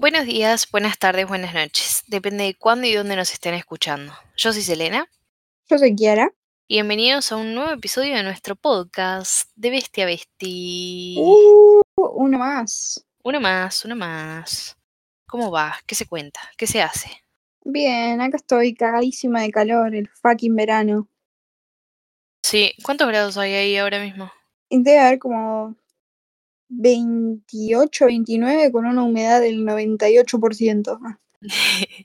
Buenos días, buenas tardes, buenas noches. Depende de cuándo y dónde nos estén escuchando. Yo soy Selena. Yo soy Kiara. Y bienvenidos a un nuevo episodio de nuestro podcast de Bestia Besti. Uh, uno más. Uno más, uno más. ¿Cómo va? ¿Qué se cuenta? ¿Qué se hace? Bien, acá estoy cagadísima de calor, el fucking verano. Sí, ¿cuántos grados hay ahí ahora mismo? Debe haber como 28, 29 con una humedad del 98%. Ah,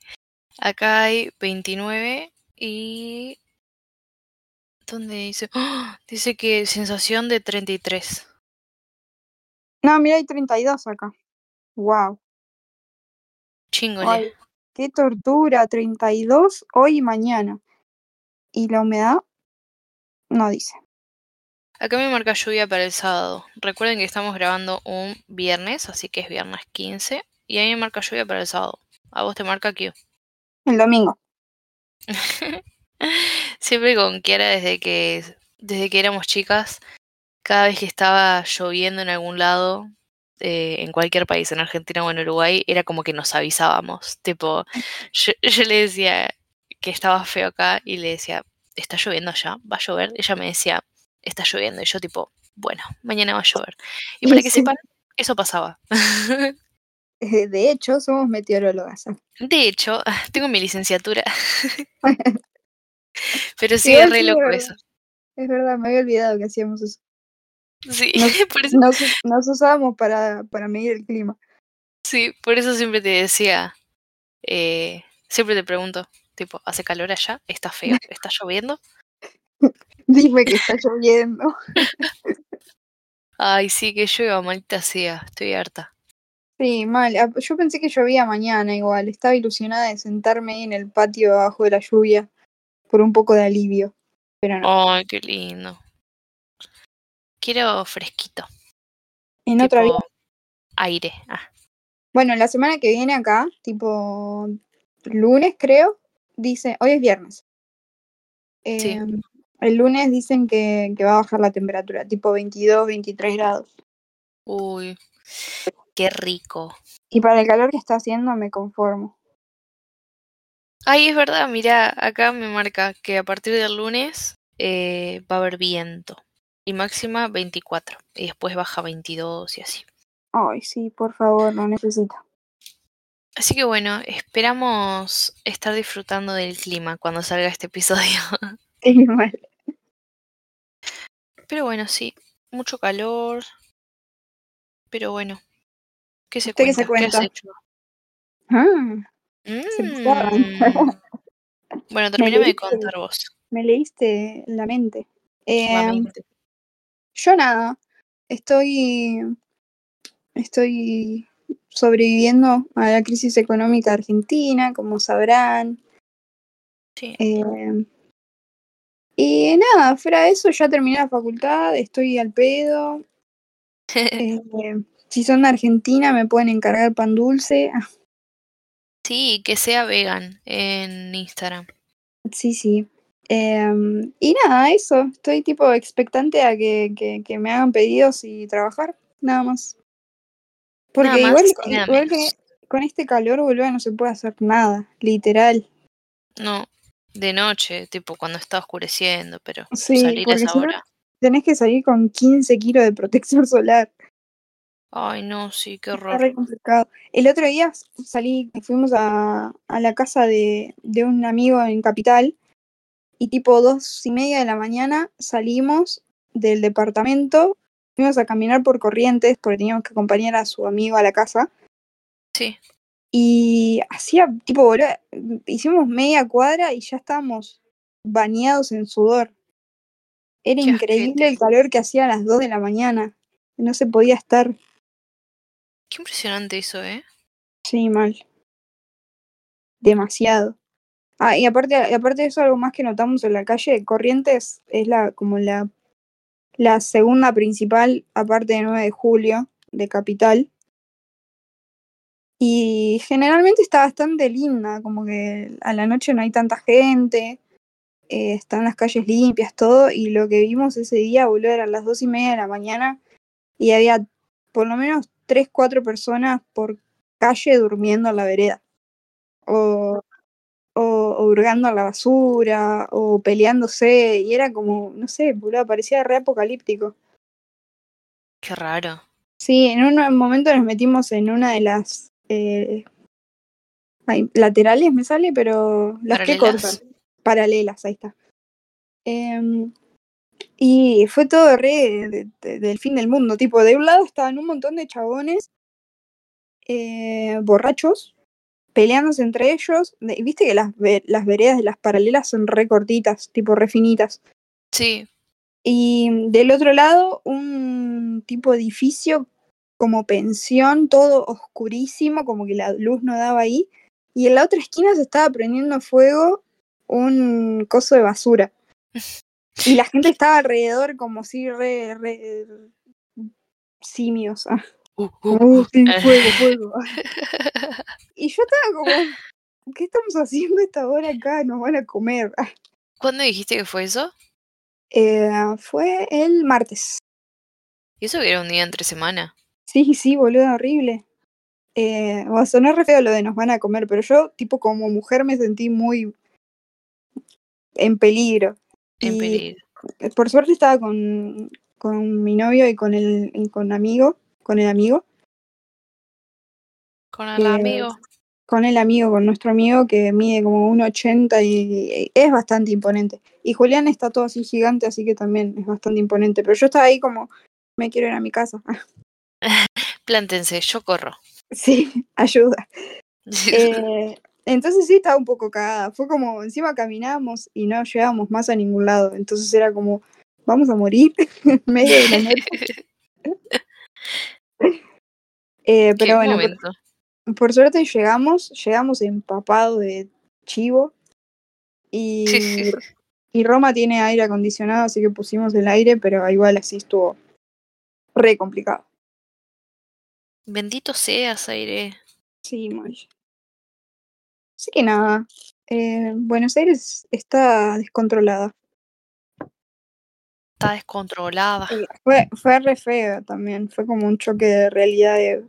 Acá hay 29 y... ¿Dónde dice? ¡Ah! Dice que sensación de 33. No, mira, hay 32 acá. Wow. Chingole. Qué tortura, 32 hoy y mañana. Y la humedad no dice. Acá me marca lluvia para el sábado. Recuerden que estamos grabando un viernes, así que es viernes 15. Y a mí me marca lluvia para el sábado. A vos te marca Q. El domingo. Siempre con Kiara desde que, desde que éramos chicas, cada vez que estaba lloviendo en algún lado, eh, en cualquier país, en Argentina o en Uruguay, era como que nos avisábamos. Tipo, yo, yo le decía que estaba feo acá y le decía, ¿está lloviendo allá? ¿Va a llover? Ella me decía, está lloviendo. Y yo tipo, bueno, mañana va a llover. Y para que sepan, eso pasaba. Eh, De hecho, somos meteorólogas. De hecho, tengo mi licenciatura. Pero sí, es re loco eso. Es verdad, me había olvidado que hacíamos eso. Sí, No- por eso, Nos, nos usábamos para, para medir el clima. sí, por eso siempre te decía, eh, siempre te pregunto, tipo, ¿hace calor allá? ¿Está feo? ¿Está lloviendo? Dime que está lloviendo. Ay, sí, que llueva, maldita sea, estoy harta. Sí, mal. Ah, Yo pensé que llovía mañana igual. Estaba ilusionada de sentarme ahí en el patio abajo de la lluvia por un poco de alivio. Pero no. Ay, qué lindo. Quiero fresquito, en otra vida. aire. Ah, Bueno, la semana que viene acá, tipo lunes creo, dice, hoy es viernes. Sí. El lunes dicen que, que va a bajar la temperatura, tipo 22, 23 grados. uy, qué rico. Y para el calor que está haciendo me conformo. Ay, es verdad, mira, acá me marca que a partir del lunes eh, va a haber viento. Y máxima 24. Y después baja 22 y así. Ay, sí, por favor, lo necesito. Así que bueno, esperamos estar disfrutando del clima cuando salga este episodio. Sí. Pero bueno, sí, mucho calor. Pero bueno, ¿qué se ¿Usted qué cuenta? se ¿Qué has cuenta? hecho? Ah. Mm. Bueno, terminame de contar vos. me leíste la mente. la Em, mente. Yo nada, estoy, estoy sobreviviendo a la crisis económica argentina, como sabrán. Sí. Em, y nada, fuera de eso ya terminé la facultad, estoy al pedo. Em, si son de Argentina me pueden encargar pan dulce. Ah, sí, que sea vegan en Instagram. sí, sí. Em, y nada, eso, estoy tipo expectante a que, que, que me hagan pedidos y trabajar, nada más. Porque Nada más igual, igual que con este calor, boludo, no se puede hacer nada, literal. No, de noche, tipo cuando está oscureciendo, pero Sí, salir a esa hora. Tenés que salir con 15 kilos de protector solar. Ay, no, sí, qué Está horror. re complicado. El otro día salí, fuimos a, a la casa de, de un amigo en Capital y tipo dos y media de la mañana salimos del departamento, fuimos a caminar por Corrientes porque teníamos que acompañar a su amigo a la casa Sí. Y hacía tipo, boludo, hicimos media cuadra y ya estábamos bañados en sudor. Era Qué increíble el calor que hacía a las 2 de la mañana. No se podía estar. Qué impresionante eso, ¿eh? Sí, mal. Demasiado. Ah, y aparte, y aparte de eso, algo más que notamos en la calle, Corrientes es la, como la, la segunda principal, aparte de 9 de julio, de Capital. Y generalmente está bastante linda, como que a la noche no hay tanta gente, eh, están las calles limpias, todo, y lo que vimos ese día, boludo, eran las dos y media de la mañana y había por lo menos tres, cuatro personas por calle durmiendo en la vereda. O, o, o hurgando en la basura, o peleándose, y era como, no sé, boludo, parecía re apocalíptico. Qué raro. Sí, en un momento nos metimos en una de las eh, ay, laterales, me sale, pero las que cortan. Paralelas, ahí está. Em, y fue todo re de- de- del fin del mundo. Tipo, de un lado estaban un montón de chabones eh, borrachos peleándose entre ellos. Viste que las, las veredas de las paralelas son re cortitas, tipo re finitas. Sí, Y del otro lado, un tipo de edificio como pensión, todo oscurísimo, como que la luz no daba ahí. Y en la otra esquina se estaba prendiendo fuego un coso de basura. Y la gente estaba alrededor como si re, re simios. ah. Uh, uh, uh. "Uh, sí, fuego, fuego. Y yo estaba como, ¿qué estamos haciendo esta hora acá? Nos van a comer. Ah. ¿Cuándo dijiste que fue eso? Eh, fue el martes. Y eso que era un día entre semana. Sí, sí, boludo, horrible. Eh, va a sonar re feo lo de nos van a comer, pero yo, tipo, como mujer me sentí muy en peligro. En Y peligro. por suerte estaba con, con mi novio y con el y con amigo, con el amigo, Con el eh, amigo. con el amigo, con nuestro amigo que mide como 1,80 y es bastante imponente. Y Julián está todo así gigante, así que también es bastante imponente. Pero yo estaba ahí como, me quiero ir a mi casa. Plántense, yo corro. sí, ayuda. Eh, entonces sí estaba un poco cagada. Fue como, encima caminábamos y no llegábamos más a ningún lado. Entonces era como, vamos a morir en medio de la noche. Eh, pero bueno, por suerte llegamos, llegamos empapado de chivo. Y, y Roma tiene aire acondicionado, así que pusimos el aire, pero igual así estuvo re complicado. Bendito seas, aire. Sí, muy. Así que nada, eh, Buenos Aires está descontrolada. Está descontrolada. Sí, fue, fue re feo también, fue como un choque de realidad de,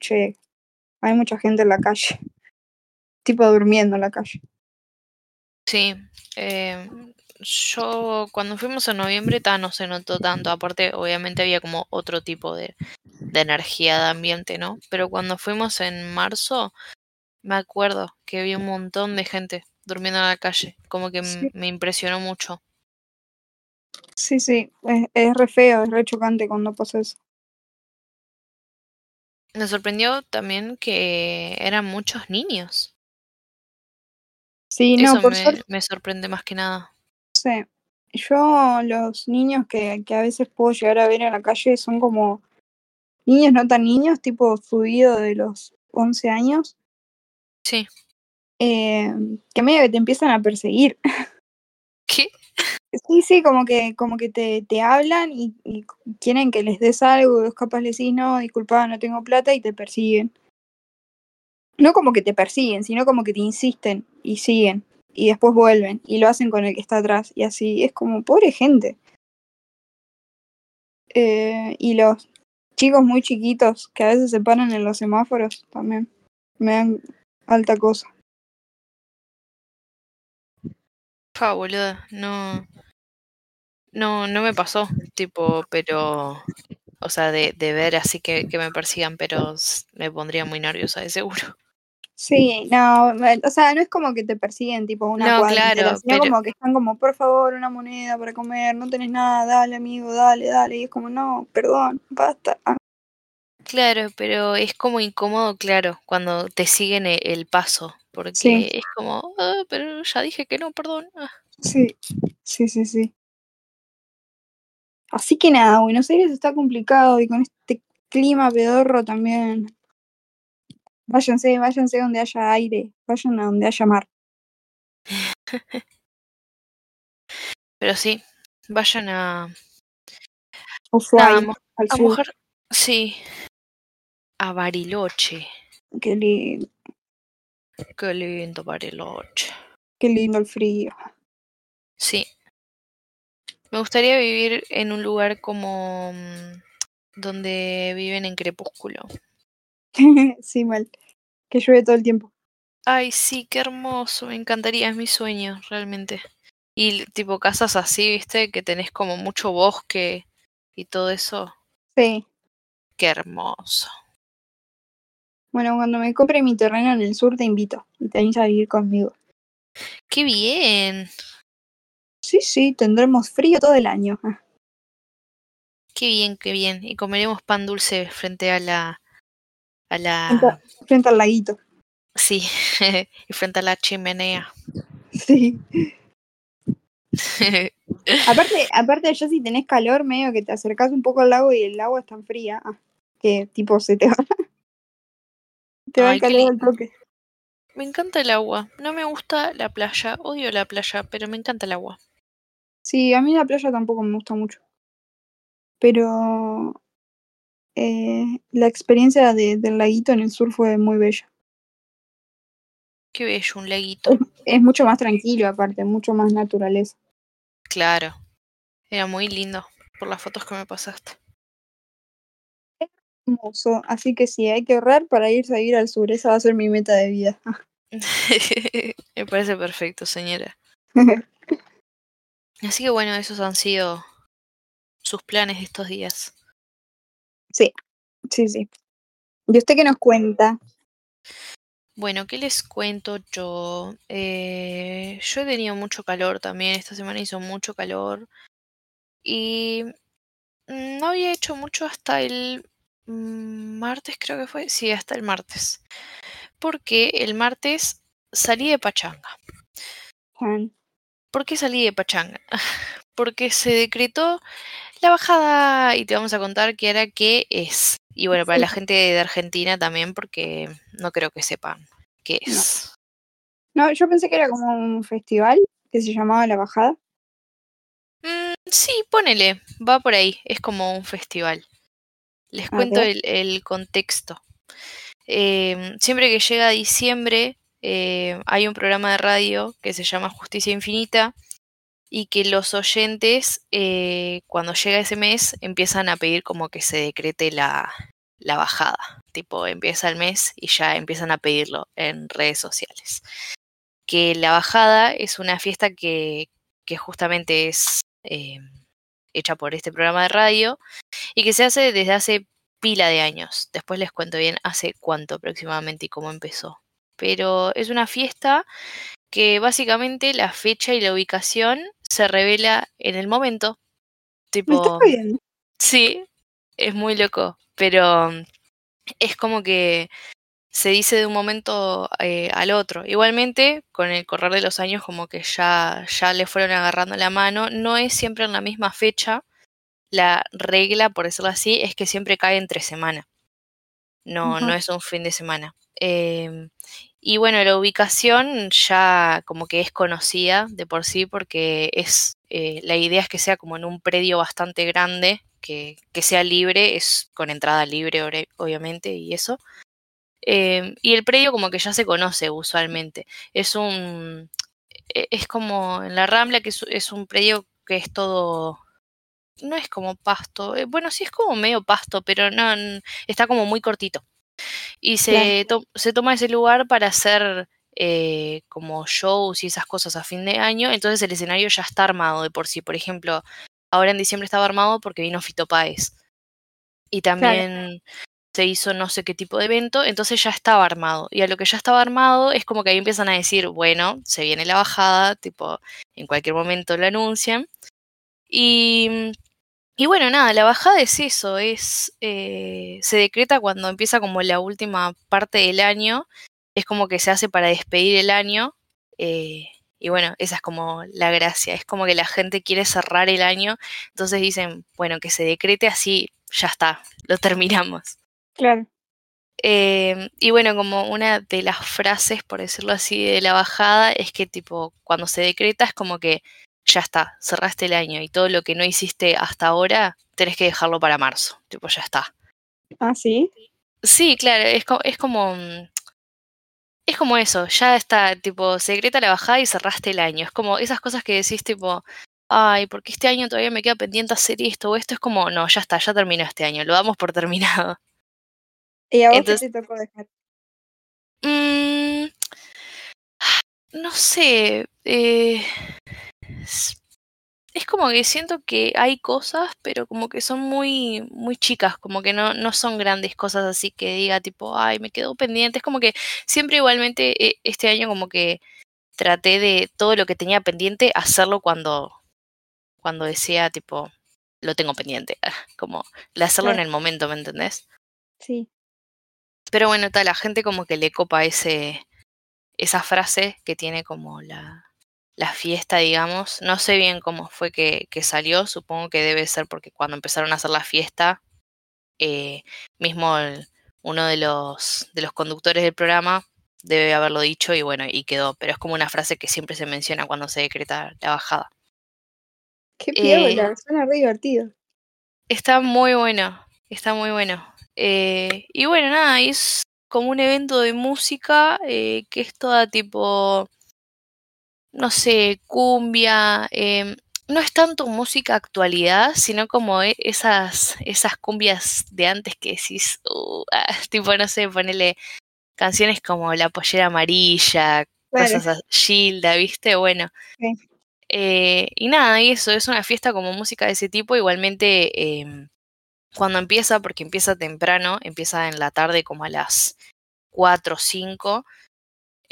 che, hay mucha gente en la calle, tipo durmiendo en la calle. Sí. eh, yo cuando fuimos en noviembre ta, no se notó tanto. Aparte, obviamente había como otro tipo de, de energía de ambiente, ¿no? Pero cuando fuimos en marzo, me acuerdo que había un montón de gente durmiendo en la calle. Como que Sí. me impresionó mucho. Sí, sí, es, es re feo, es re chocante cuando pasa eso. Me sorprendió también que eran muchos niños. Sí, no, Eso por me, suerte, me sorprende más que nada. Yo los niños que, que a veces puedo llegar a ver en la calle son como niños no tan niños, tipo subido de los 11 años, Sí. eh, que medio que te empiezan a perseguir. ¿Qué? Sí, sí, como que, como que te, te hablan y, y quieren que les des algo, capaz les decís, no, disculpa, no tengo plata, y te persiguen. No como que te persiguen, sino como que te insisten y siguen, y después vuelven, y lo hacen con el que está atrás, y así, es como, pobre gente. Eh, y los chicos muy chiquitos que a veces se paran en los semáforos también, me dan alta cosa. Fa, no. No, no me pasó, tipo, pero. O sea, de, de ver así que, que me persigan, pero me pondría muy nerviosa, de seguro. Sí, no, o sea, no es como que te persiguen tipo una No, cuadra claro, sino pero- como que están como, por favor, una moneda para comer, no tenés nada, dale amigo, dale, dale, y es como, no, perdón, basta. Ah, Claro, pero es como incómodo, claro, cuando te siguen e- el, paso, porque Sí. es como, "Ah, pero ya dije que no, perdón. ah". sí, sí, sí, sí. Así que nada, Buenos Aires está complicado y con este clima pedorro también. Váyanse, váyanse donde haya aire, vayan a donde haya mar. Pero sí, vayan a, nada, al a sur, mojar, sí, a Bariloche. qué lindo, Qué lindo Bariloche. qué lindo el frío. Sí. Me gustaría vivir en un lugar como mm, donde viven en Crepúsculo. sí, mal. que llueve todo el tiempo. Ay, sí, qué hermoso, me encantaría, es mi sueño, realmente. Y tipo casas así, viste, que tenés como mucho bosque y todo eso. Sí. Qué hermoso. Bueno, cuando me compre mi terreno en el sur te invito y te venís a vivir conmigo. Qué bien. Sí, sí, tendremos frío todo el año. Ah, Qué bien, qué bien. Y comeremos pan dulce frente a la a frente, la frente al laguito. sí, y frente a la chimenea. Sí. Aparte, aparte yo si tenés calor, medio que te acercás un poco al lago y el agua es tan fría ah, que tipo se te va. Te va Ay, el qué calor al toque. Me encanta el agua. No me gusta la playa. Odio la playa, pero me encanta el agua. Sí, a mí la playa tampoco me gusta mucho. Pero eh, la experiencia de- del laguito en el sur fue muy bella. Qué bello, un laguito. Es, es mucho más tranquilo, aparte, mucho más naturaleza. Claro. Era muy lindo por las fotos que me pasaste. Hermoso. Así que sí, hay que ahorrar para irse a vivir al sur. Esa va a ser mi meta de vida. me parece perfecto, señora. Así que bueno, esos han sido sus planes de estos días. Sí, sí, sí. ¿Y usted qué nos cuenta? Bueno, ¿qué les cuento yo? Eh, yo he tenido mucho calor también, esta semana hizo mucho calor y mm, no había hecho mucho hasta el martes, creo que fue, sí, hasta el martes, porque el martes salí de pachanga. ¿Por qué salí de pachanga? Porque se decretó la bajada y te vamos a contar qué era qué es. Y bueno, para la gente de Argentina también, porque no creo que sepan qué es. No, yo pensé que era como un festival que se llamaba La Bajada. Mm, sí, ponele, va por ahí, es como un festival. Les A cuento el contexto. Em, siempre que llega diciembre, eh, hay un programa de radio que se llama Justicia Infinita y que los oyentes, eh, cuando llega ese mes, empiezan a pedir como que se decrete la, la bajada. Tipo, empieza el mes y ya empiezan a pedirlo en redes sociales. Que la bajada es una fiesta que, que justamente es eh, hecha por este programa de radio y que se hace desde hace pila de años. Después les cuento bien hace cuánto aproximadamente y cómo empezó. Pero es una fiesta que básicamente la fecha y la ubicación se revela en el momento. ¿Me estás Tipo, sí, es muy loco, pero mm, es como que se dice de un momento eh, al otro. Igualmente, con el correr de los años, como que ya, ya le fueron agarrando la mano. No es siempre en la misma fecha. La regla, por decirlo así, es que siempre cae entre semana. No, no es un fin de semana. Em, y bueno, la ubicación ya como que es conocida de por sí porque es eh, la idea es que sea como en un predio bastante grande, que, que sea libre, es con entrada libre obviamente y eso. Em, y el predio como que ya se conoce usualmente. Es un e- es como en la Rambla que es, es un predio que es todo no es como pasto, eh, bueno, sí es como medio pasto, pero no está como muy cortito y se, to- se toma ese lugar para hacer eh, como shows y esas cosas a fin de año, entonces el escenario ya está armado de por sí. Por ejemplo, ahora en diciembre estaba armado porque vino Fito Páez y también se hizo no sé qué tipo de evento, entonces ya estaba armado. Y a lo que ya estaba armado es como que ahí empiezan a decir, bueno, se viene la bajada, tipo, en cualquier momento lo anuncian. Y y bueno, nada, la bajada es eso, es eh, se decreta cuando empieza como la última parte del año, es como que se hace para despedir el año, eh, y bueno, esa es como la gracia, es como que la gente quiere cerrar el año, entonces dicen, bueno, que se decrete así, ya está, lo terminamos. Claro. Eh, y bueno, como una de las frases, por decirlo así, de la bajada es que tipo, cuando se decreta es como que ya está, cerraste el año y todo lo que no hiciste hasta ahora tenés que dejarlo para marzo, tipo, ya está. Ah, sí. Sí, claro, es, co- es como... mm, Es como eso, ya está, tipo, se decreta la bajada y cerraste el año. Es como esas cosas que decís, tipo, ay, porque este año todavía me queda pendiente hacer esto o esto. Es como, no, ya está, ya terminó este año, lo damos por terminado. ¿Y a vos Entonces- qué te tocó dejar? Mm, no sé. eh, es, como que siento que hay cosas, pero como que son muy, muy chicas, como que no, no son grandes cosas así que diga tipo, ay, me quedó pendiente. Es como que siempre igualmente eh, este año como que traté de todo lo que tenía pendiente hacerlo cuando, cuando decía tipo, lo tengo pendiente. Como de hacerlo en el momento, ¿me entendés? Sí. Pero bueno, tal, la gente como que le copa ese, esa frase que tiene como la, la fiesta, digamos. No sé bien cómo fue que, que salió, supongo que debe ser porque cuando empezaron a hacer la fiesta, eh, mismo el- uno de los, de los conductores del programa debe haberlo dicho y bueno, y quedó. Pero es como una frase que siempre se menciona cuando se decreta la bajada. Qué Eh, piola, suena re divertido. Está muy bueno, está muy bueno. Eh, y bueno, nada, es como un evento de música eh, que es toda tipo, no sé, cumbia. em, no es tanto música actualidad, sino como e- esas, esas cumbias de antes que decís, uh, ah, tipo, no sé, ponele canciones como La Pollera Amarilla, Claro. cosas así, Gilda, ¿viste? Bueno. Sí. Eh, y nada, y eso, es una fiesta como música de ese tipo, igualmente em, cuando empieza, porque empieza temprano, empieza en la tarde como a las 4 o 5.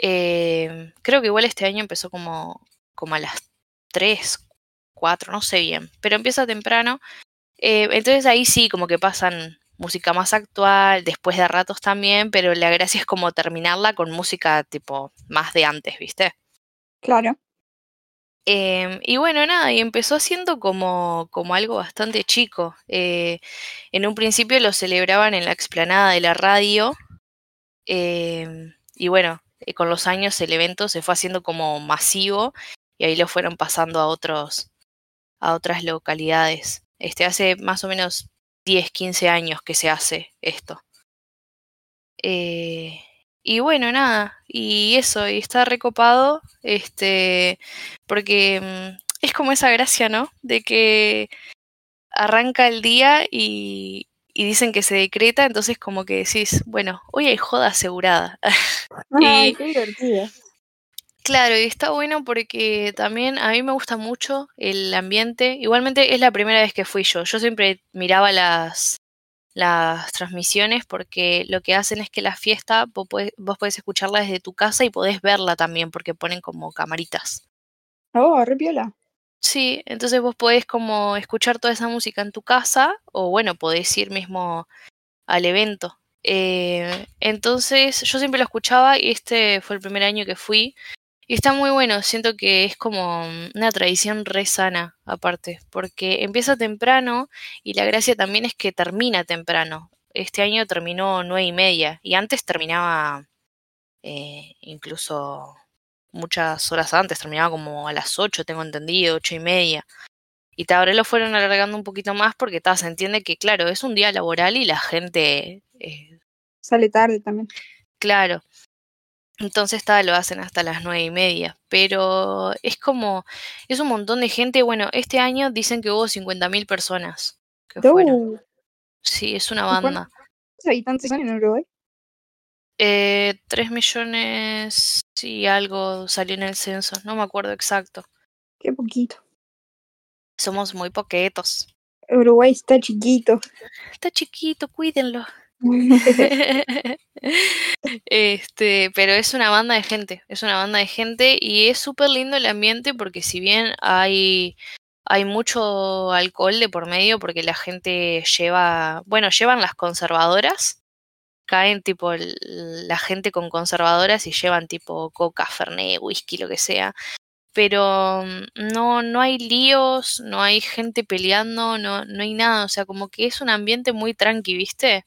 Eh, creo que igual este año empezó como, como a las 3, 4, no sé bien, pero empieza temprano. eh, entonces ahí sí, como que pasan música más actual, después de ratos también, pero la gracia es como terminarla con música tipo más de antes, ¿viste? Claro. Em, y bueno, nada, y empezó siendo como, como algo bastante chico. Eh, en un principio lo celebraban en la explanada de la radio. em, y bueno, eh, con los años el evento se fue haciendo como masivo y ahí lo fueron pasando a otros, a otras localidades. Este hace más o menos 10, 15 años que se hace esto. Eh, y bueno, nada, y eso, y está recopado, este, porque mm, es como esa gracia, ¿no? De que arranca el día y, y dicen que se decreta, entonces como que decís, bueno, hoy hay joda asegurada. Ay, y qué divertido. claro, y está bueno porque también a mí me gusta mucho el ambiente. Igualmente es la primera vez que fui yo. Yo siempre miraba las, las transmisiones porque lo que hacen es que la fiesta vos podés, vos podés escucharla desde tu casa y podés verla también porque ponen como camaritas. Oh, re piola. Sí, entonces vos podés como escuchar toda esa música en tu casa o bueno, podés ir mismo al evento. Eh, entonces yo siempre lo escuchaba y este fue el primer año que fui y está muy bueno, siento que es como una tradición re sana aparte, porque empieza temprano y la gracia también es que termina temprano. Este año terminó nueve y media y antes terminaba eh, incluso muchas horas antes, terminaba como a las ocho, tengo entendido, ocho y media. Y vez lo fueron alargando un poquito más porque ta, se entiende que, claro, es un día laboral y la gente, eh, Sale tarde también. claro, entonces tal, lo hacen hasta las nueve y media. Pero es como, es un montón de gente. Bueno, este año dicen que hubo 50.000 personas que fueron. Sí, es una ¿y cuántos banda. habitantes son en Uruguay? Eh, 3 millones y algo salió en el censo, no me acuerdo exacto. Qué poquito. Somos muy poquetos. Uruguay está chiquito. Está chiquito, cuídenlo. Este, pero es una banda de gente, es una banda de gente y es súper lindo el ambiente porque si bien hay, hay mucho alcohol de por medio porque la gente lleva, bueno, llevan las conservadoras, caen tipo el- la gente con conservadoras y llevan tipo coca, fernet, whisky, lo que sea. Pero mm, no, no hay líos, no hay gente peleando, no, no hay nada, o sea, como que es un ambiente muy tranqui, ¿viste?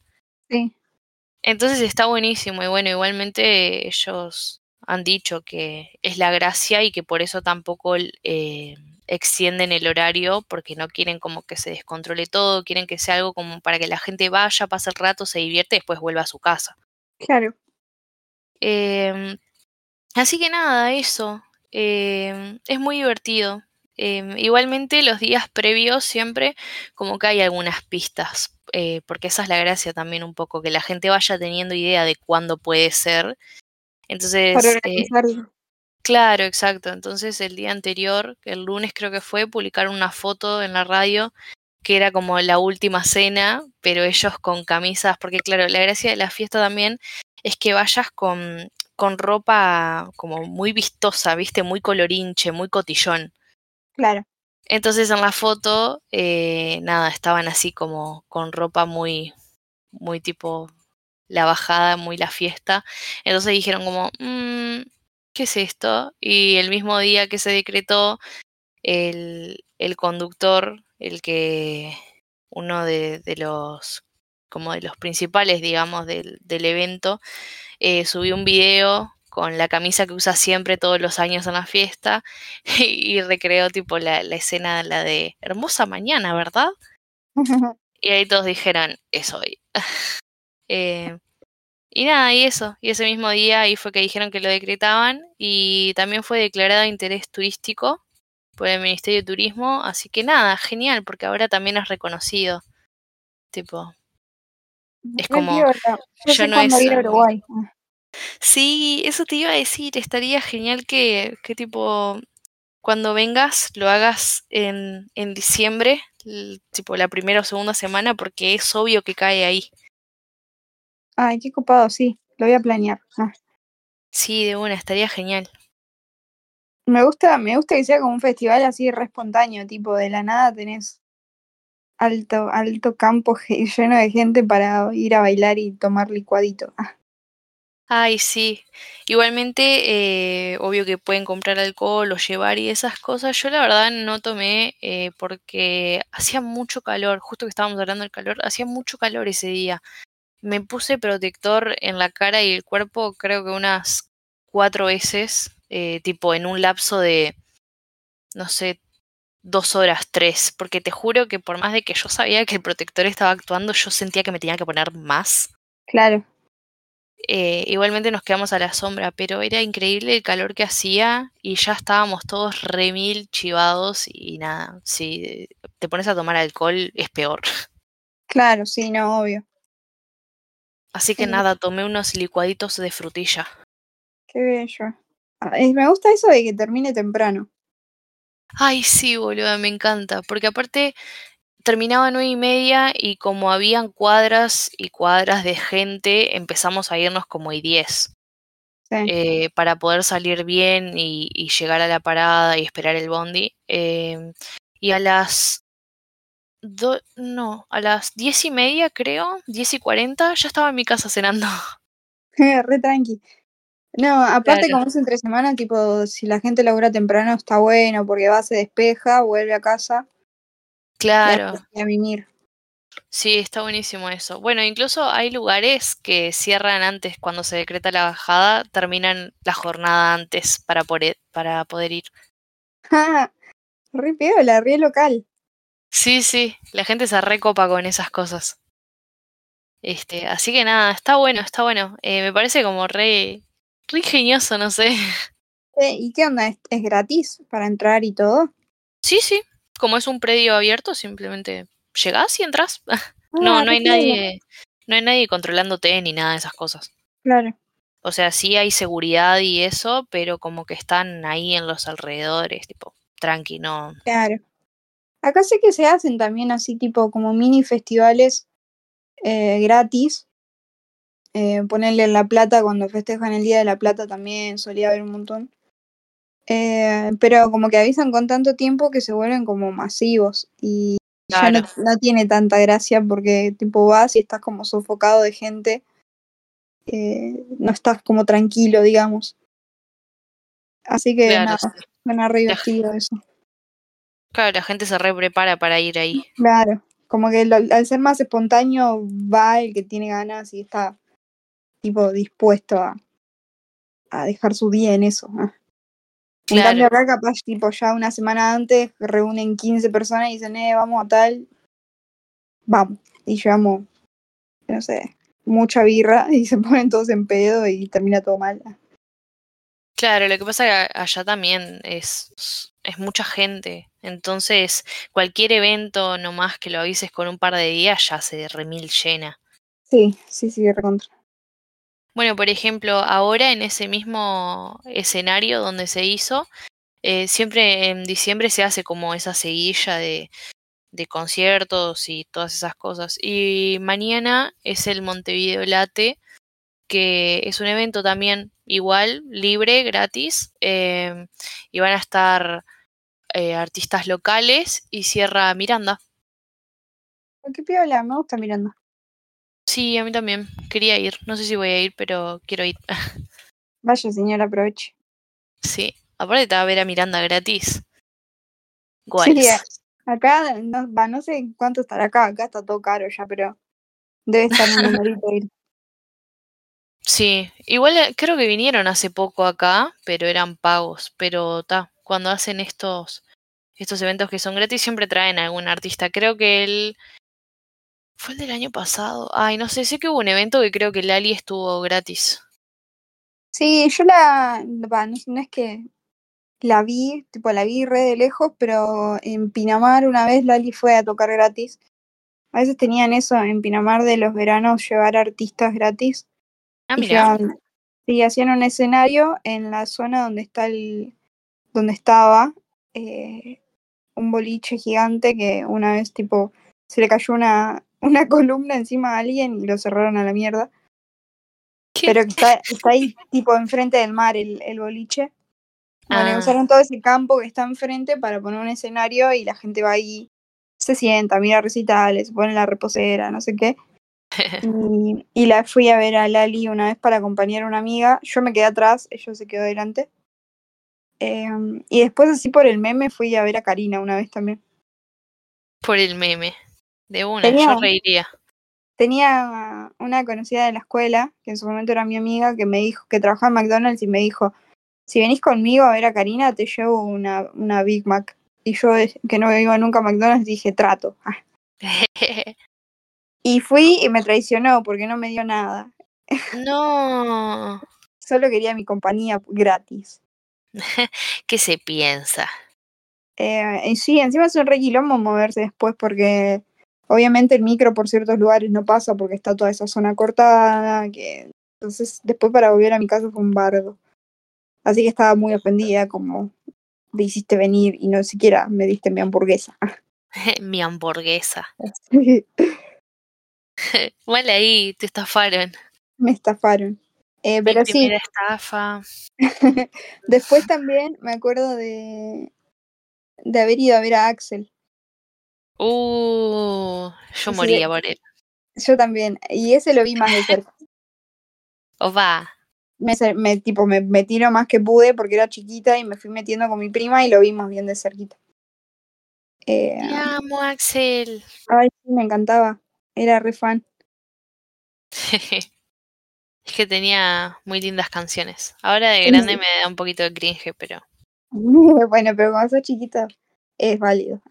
sí. Entonces está buenísimo y bueno, igualmente ellos han dicho que es la gracia y que por eso tampoco eh, extienden el horario porque no quieren como que se descontrole todo, quieren que sea algo como para que la gente vaya, pase el rato, se divierte y después vuelva a su casa. Claro. Eh, así que nada, eso. Eh, es muy divertido. Eh, igualmente los días previos siempre como que hay algunas pistas, eh, porque esa es la gracia también un poco, que la gente vaya teniendo idea de cuándo puede ser Entonces, Para eh. Claro, exacto. Entonces el día anterior, el lunes creo que fue, publicaron una foto en la radio que era como la última cena, pero ellos con camisas, porque claro, la gracia de la fiesta también es que vayas con, con ropa como muy vistosa, viste, muy colorinche, muy cotillón. Claro. Entonces en la foto, eh, nada, estaban así como con ropa muy, muy tipo la bajada, muy la fiesta. Entonces dijeron como, mmm, ¿qué es esto? Y el mismo día que se decretó, el, el conductor, el que, uno de, de, los, como de los principales, digamos, del, del evento, eh, subió un video con la camisa que usa siempre todos los años en la fiesta y, y recreó tipo la, la, escena, la de hermosa mañana, ¿verdad? y ahí todos dijeron, es hoy. eh, y nada, y eso, y ese mismo día ahí fue que dijeron que lo decretaban y también fue declarado de interés turístico por el Ministerio de Turismo, así que nada, genial, porque ahora también es reconocido. Tipo, es como, Yo no es... ir a Uruguay. Sí, eso te iba a decir, estaría genial que, que tipo, cuando vengas lo hagas en, en diciembre, tipo la primera o segunda semana, porque es obvio que cae ahí. Ay, qué copado, sí, lo voy a planear. Ah. Sí, de una, estaría genial. Me gusta, me gusta que sea como un festival así re espontáneo, tipo de la nada tenés alto, alto campo lleno de gente para ir a bailar y tomar licuadito. Ah. Ay, sí. Igualmente, eh, obvio que pueden comprar alcohol o llevar y esas cosas. Yo la verdad no tomé eh, porque hacía mucho calor, justo que estábamos hablando del calor, hacía mucho calor ese día. Me puse protector en la cara y el cuerpo creo que unas cuatro veces, eh, tipo en un lapso de, no sé, dos horas, tres, porque te juro que por más de que yo sabía que el protector estaba actuando, yo sentía que me tenía que poner más. Claro. Eh, igualmente nos quedamos a la sombra, pero era increíble el calor que hacía y ya estábamos todos remil chivados y nada, si te pones a tomar alcohol es peor. Claro, sí, no, obvio. Así que Sí. nada, tomé unos licuaditos de frutilla. Qué bello. Ah, y me gusta eso de que termine temprano. Ay, sí, boluda, me encanta, porque aparte terminaba a nueve y media y como habían cuadras y cuadras de gente, empezamos a irnos como y diez. Sí. eh, para poder salir bien y, y, llegar a la parada y esperar el bondi. Eh, y a las... Do, no, a las diez y media creo, diez y cuarenta, ya estaba en mi casa cenando. Re tranqui. No, aparte Claro. como es entre semana, tipo, si la gente labura temprano está bueno, porque va, se despeja, vuelve a casa Claro, a, a mimir. sí, está buenísimo eso. Bueno, incluso hay lugares que cierran antes, cuando se decreta la bajada, terminan la jornada antes para poder, para poder ir. Ah, re piola, re local. Sí, sí, la gente se recopa con esas cosas. Este, así que nada, está bueno, está bueno. Eh, me parece como re, re ingenioso, no sé. Eh, ¿Y qué onda? ¿Es, ¿Es gratis para entrar y todo? Sí, sí, como es un predio abierto, simplemente llegás y entras. no, Ah, no hay re piola. nadie, no hay nadie controlándote ni nada de esas cosas. Claro. O sea, sí hay seguridad y eso, pero como que están ahí en los alrededores, tipo, tranqui, no. Claro. Acá sé que se hacen también así tipo como mini festivales eh, gratis. Eh, ponerle en La Plata cuando festejan el Día de la Plata también solía haber un montón. Eh, pero como que avisan con tanto tiempo que se vuelven como masivos y ya no, tiene tanta gracia porque tipo vas y estás como sofocado de gente. eh, no estás como tranquilo, digamos. Así que Claro, nada, re divertido eso. Claro, la gente se re prepara para ir ahí. Claro, como que lo- al ser más espontáneo va el que tiene ganas y está tipo dispuesto a, a dejar su día en eso. ah. En cambio Claro, acá capaz tipo ya una semana antes reúnen 15 personas y dicen, eh, vamos a tal, vamos. Y llevamos, no sé, mucha birra y se ponen todos en pedo y termina todo mal. claro, lo que pasa es que allá también es, es mucha gente. Entonces, cualquier evento, nomás que lo avises con un par de días, ya se remil llena. Sí, sí, sí, recontra. Bueno, por ejemplo, ahora en ese mismo escenario donde se hizo, eh, siempre en diciembre se hace como esa seguilla de, de conciertos y todas esas cosas. Y mañana es el Montevideo Late, que es un evento también igual, libre, gratis, eh, y van a estar eh, artistas locales y cierra Miranda. ¿Qué piola? Me gusta Miranda. Sí, a mí también. Quería ir. No sé si voy a ir, pero quiero ir. Vaya, señora, aproveche. sí. Aparte te va a ver a Miranda gratis. Sí, Guay. eh, acá, no, va, no sé cuánto estará acá, acá está todo caro ya, pero debe estar un numerito ir. Sí, igual eh, creo que vinieron hace poco acá, pero eran pagos. Pero ta, cuando hacen estos estos eventos que son gratis siempre traen a algún artista. Creo que el fue el del año pasado. Ay, no sé, sé que hubo un evento que creo que Lali estuvo gratis. Sí, yo la, no, es que la vi, tipo la vi re de lejos, pero en Pinamar una vez Lali fue a tocar gratis. A veces tenían eso en Pinamar de los veranos llevar artistas gratis. Ah, y mira. llevaban- sí, hacían un escenario en la zona donde está el, donde estaba eh, un boliche gigante que una vez tipo se le cayó una, una columna encima a alguien y lo cerraron a la mierda. ¿Qué? Pero que está, está ahí tipo enfrente del mar el, el boliche. Bueno, Ah. usaron todo ese campo que está enfrente para poner un escenario y la gente va ahí, se sienta, mira recitales, pone la reposera, no sé qué. Y, y la fui a ver a Lali una vez para acompañar a una amiga. Yo me quedé atrás, ella se quedó delante. Em, y después, así por el meme, fui a ver a Karina una vez también. Por el meme. De una, Tenía- yo reiría. Tenía una conocida de la escuela, que en su momento era mi amiga, que me dijo que trabajaba en McDonald's y me dijo: Si venís conmigo a ver a Karina, te llevo una, una Big Mac. Y yo, eh, que no iba nunca a McDonald's, dije: Trato. Ah. Y fui y me traicionó porque no me dio nada. no. Solo quería mi compañía gratis. ¿Qué se piensa? Eh, sí, encima es un re quilombo moverse después porque obviamente el micro por ciertos lugares no pasa porque está toda esa zona cortada. Que... Entonces después para volver a mi casa fue un bardo. Así que estaba muy ofendida como me hiciste venir y no siquiera me diste mi hamburguesa. Mi hamburguesa. Mal ahí, te estafaron. me estafaron. Eh, pero sí, estafa. después también me acuerdo de, de haber ido a ver a Axel. Uh, yo moría por él. Yo también. Y ese lo vi más de cerca. Opa. me, me- tipo, me, me tiro más que pude porque era chiquita y me fui metiendo con mi prima y lo vimos bien de cerquita. Eh, Te amo, Axel. ay, sí, me encantaba. Era re fan. es que tenía muy lindas canciones. Ahora de grande sí. me da un poquito de cringe, pero bueno, pero cuando sos chiquita es válido.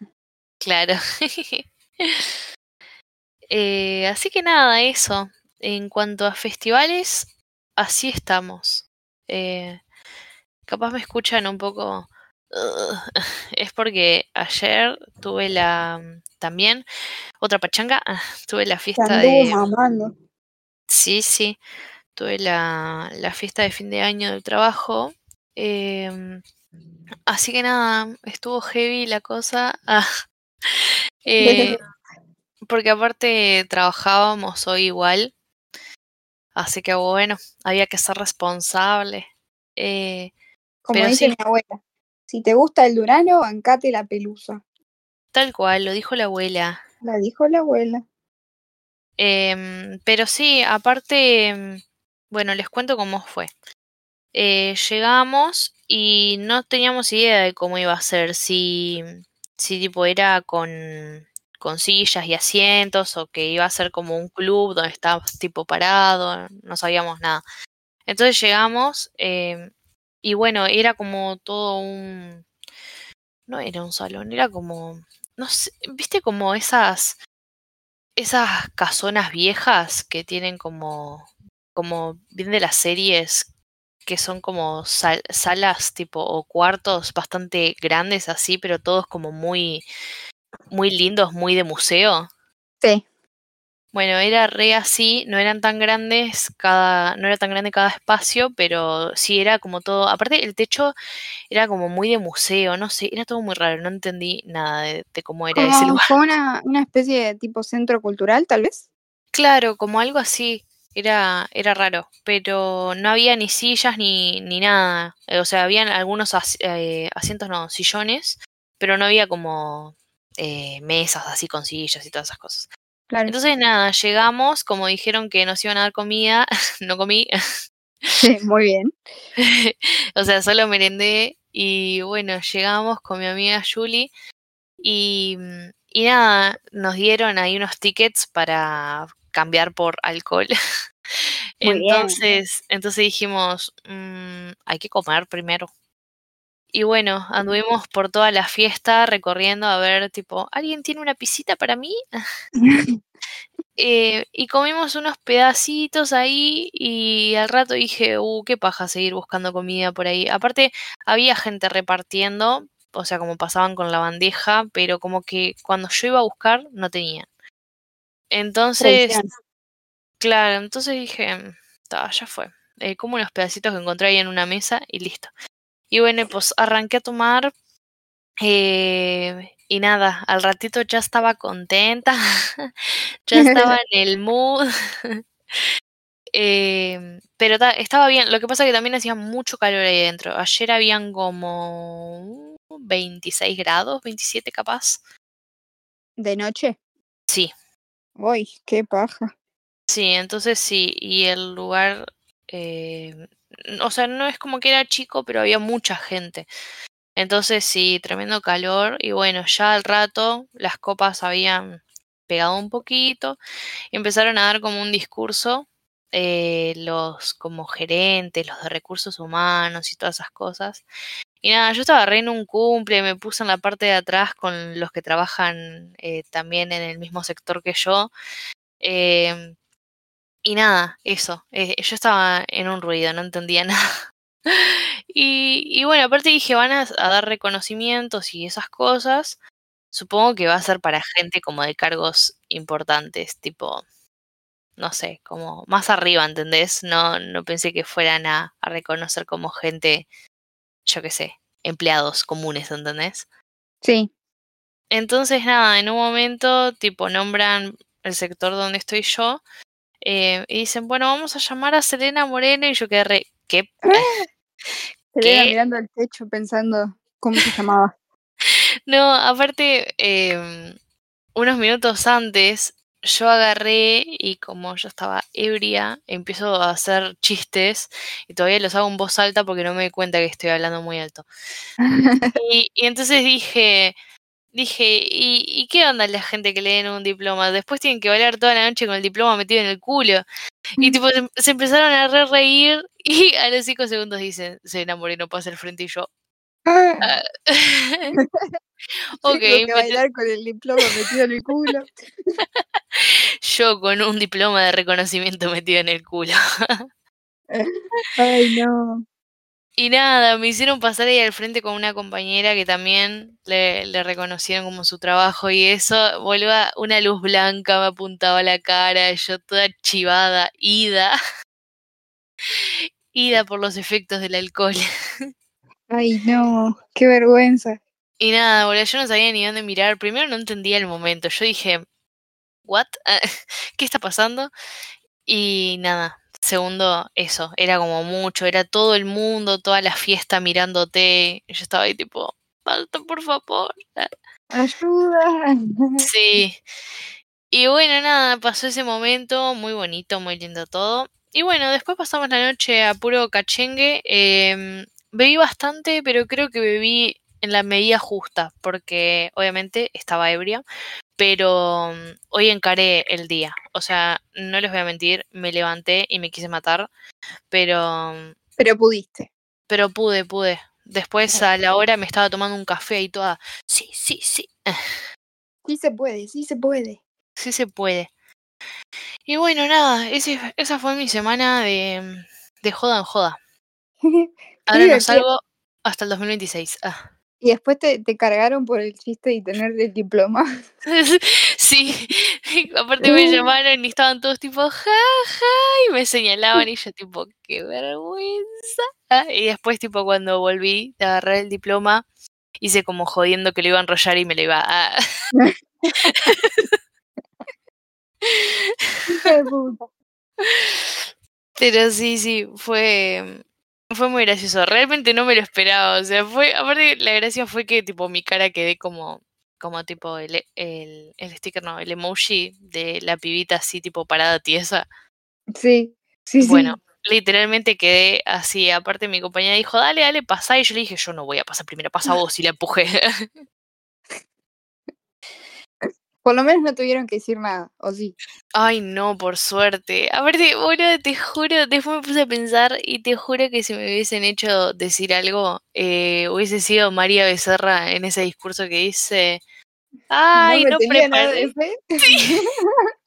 claro. Eh, así que nada, eso. En cuanto a festivales, así estamos. Eh, capaz me escuchan un poco. Es porque ayer tuve la. También, otra pachanga. Tuve la fiesta de. mamando. Sí, sí. Tuve la, la fiesta de fin de año del trabajo. em, así que nada, estuvo heavy la cosa. Ah, eh, porque aparte trabajábamos hoy igual. Así que bueno, había que ser responsable. Eh, Como pero dice sí. mi abuela. Si te gusta el durano, bancate la pelusa. tal cual, lo dijo la abuela. La dijo la abuela. Em, pero sí, aparte, em, bueno, les cuento cómo fue. Eh, llegamos y no teníamos idea de cómo iba a ser, si, si tipo era con, con sillas y asientos o que iba a ser como un club donde estabas tipo parado, no sabíamos nada. Entonces llegamos em, y bueno, era como todo un... No era un salón, era como... No viste como esas esas casonas viejas que tienen como, como bien de las series, que son como sal- salas tipo o cuartos bastante grandes así, pero todos como muy, muy lindos, muy de museo. Sí. Bueno, era re así, no eran tan grandes cada, no era tan grande cada espacio, pero sí era como todo, aparte el techo era como muy de museo, no sé, era todo muy raro, no entendí nada de, de cómo era ese Como lugar. fue una, una especie de tipo centro cultural, tal vez. Claro, como algo así, era, era raro, pero no había ni sillas ni, ni nada, eh, o sea, habían algunos as- eh, asientos, no, sillones, pero no había como eh, mesas así con sillas y todas esas cosas. Claro. Entonces nada, llegamos, como dijeron que nos iban a dar comida, no comí, muy bien. o sea, solo merendé y bueno, llegamos con mi amiga Julie y, y nada, nos dieron ahí unos tickets para cambiar por alcohol. Bien. entonces, entonces dijimos, "Mm, hay que comer primero. Y bueno, anduvimos por toda la fiesta recorriendo a ver, tipo, ¿alguien tiene una pisita para mí? Eh, y comimos unos pedacitos ahí y al rato dije, uh, qué paja seguir buscando comida por ahí. Aparte, había gente repartiendo, o sea, como pasaban con la bandeja, pero como que cuando yo iba a buscar no tenía. Entonces, Traición. claro, entonces dije, ya fue. Eh, como unos pedacitos que encontré ahí en una mesa y listo. Y bueno, pues arranqué a tomar eh, y nada, al ratito ya estaba contenta, ya estaba en el mood. Eh, pero ta- estaba bien, lo que pasa es que también hacía mucho calor ahí dentro. Ayer habían como 26 grados, 27 capaz. ¿De noche? Sí, Uy, qué paja. sí, entonces sí, y el lugar, eh, o sea, no es como que era chico, pero había mucha gente. Entonces sí, tremendo calor y bueno, ya al rato las copas habían pegado un poquito y empezaron a dar como un discurso eh, los como gerentes, los de recursos humanos y todas esas cosas. Y nada, yo estaba re en un cumple, me puse en la parte de atrás con los que trabajan eh, también en el mismo sector que yo. em, y nada, eso, eh, yo estaba en un ruido, no entendía nada. Y, bueno, aparte dije, van a, dar reconocimientos y esas cosas. Supongo que va a ser para gente como de cargos importantes, tipo, no sé, como más arriba, ¿entendés? No, no pensé que fueran a reconocer como gente, yo qué sé, empleados comunes, ¿entendés? Sí. Entonces, nada, en un momento, tipo, nombran el sector donde estoy yo eh, y dicen, bueno, vamos a llamar a Selena Moreno y yo quedé re, ¿qué? Selena mirando al techo pensando cómo se llamaba. No, aparte, em, unos minutos antes, yo agarré y como yo estaba ebria, empiezo a hacer chistes y todavía los hago en voz alta porque no me doy cuenta que estoy hablando muy alto. Y, y entonces dije, dije, ¿y, ¿y qué onda la gente que le den un diploma? Después tienen que bailar toda la noche con el diploma metido en el culo. Y tipo, se, se empezaron a re reír y a los cinco segundos dicen, se enamoré, no pasa el frente y yo. Ah, ok, tengo que bailar con el diploma metido en el culo. yo con un diploma de reconocimiento metido en el culo. Ay, no. Y nada, me hicieron pasar ahí al frente con una compañera que también le, le reconocieron como su trabajo y eso, boluda, una luz blanca me apuntaba a la cara, yo toda chivada, ida, ida por los efectos del alcohol. Ay, no. Qué vergüenza. Y nada, boludo, yo no sabía ni dónde mirar. Primero no entendía el momento. Yo dije, ¿what? ¿Qué está pasando? Y nada. Segundo, eso, era como mucho, era todo el mundo, toda la fiesta mirándote. Yo estaba ahí tipo, falta, por favor. Ayuda. Sí. Y bueno, nada, pasó ese momento, muy bonito, muy lindo todo. Y bueno, después pasamos la noche a puro cachengue. em, bebí bastante, pero creo que bebí en la medida justa, porque obviamente estaba ebria. Pero mm, hoy encaré el día. O sea, no les voy a mentir, me levanté y me quise matar. Pero, mm, Pero pudiste. pero pude, pude. Después a la hora me estaba tomando un café y toda. Sí, sí, sí. Sí se puede, sí se puede. Sí se puede. Y bueno, nada, ese, esa fue mi semana de, de joda en joda. Ahora no salgo hasta el 2026. Ah. Y después te, te cargaron por el chiste y tener el diploma. sí, Aparte me llamaron y estaban todos tipo, ja, ja, y me señalaban y yo tipo, qué vergüenza. Y después tipo cuando volví de agarrar el diploma, hice como jodiendo que lo iba a enrollar y me lo iba a... Pero sí, sí, fue fue muy gracioso. Realmente no me lo esperaba. O sea, fue. Aparte, la gracia fue que tipo mi cara quedé como. Como tipo el, el, el sticker, no, el emoji de la pibita así tipo parada tiesa. Sí, sí, Bueno, literalmente quedé así. Aparte mi compañera dijo, dale, dale, pasa. Y yo le dije, yo no voy a pasar primero, pasa vos. Y la empujé. Por lo menos no tuvieron que decir nada, ¿o sí? Ay, no, por suerte. Aparte, bueno, te juro, después me puse a pensar y te juro que si me hubiesen hecho decir algo, eh, hubiese sido María Becerra en ese discurso que dice, ay, no, nada preparé. fe.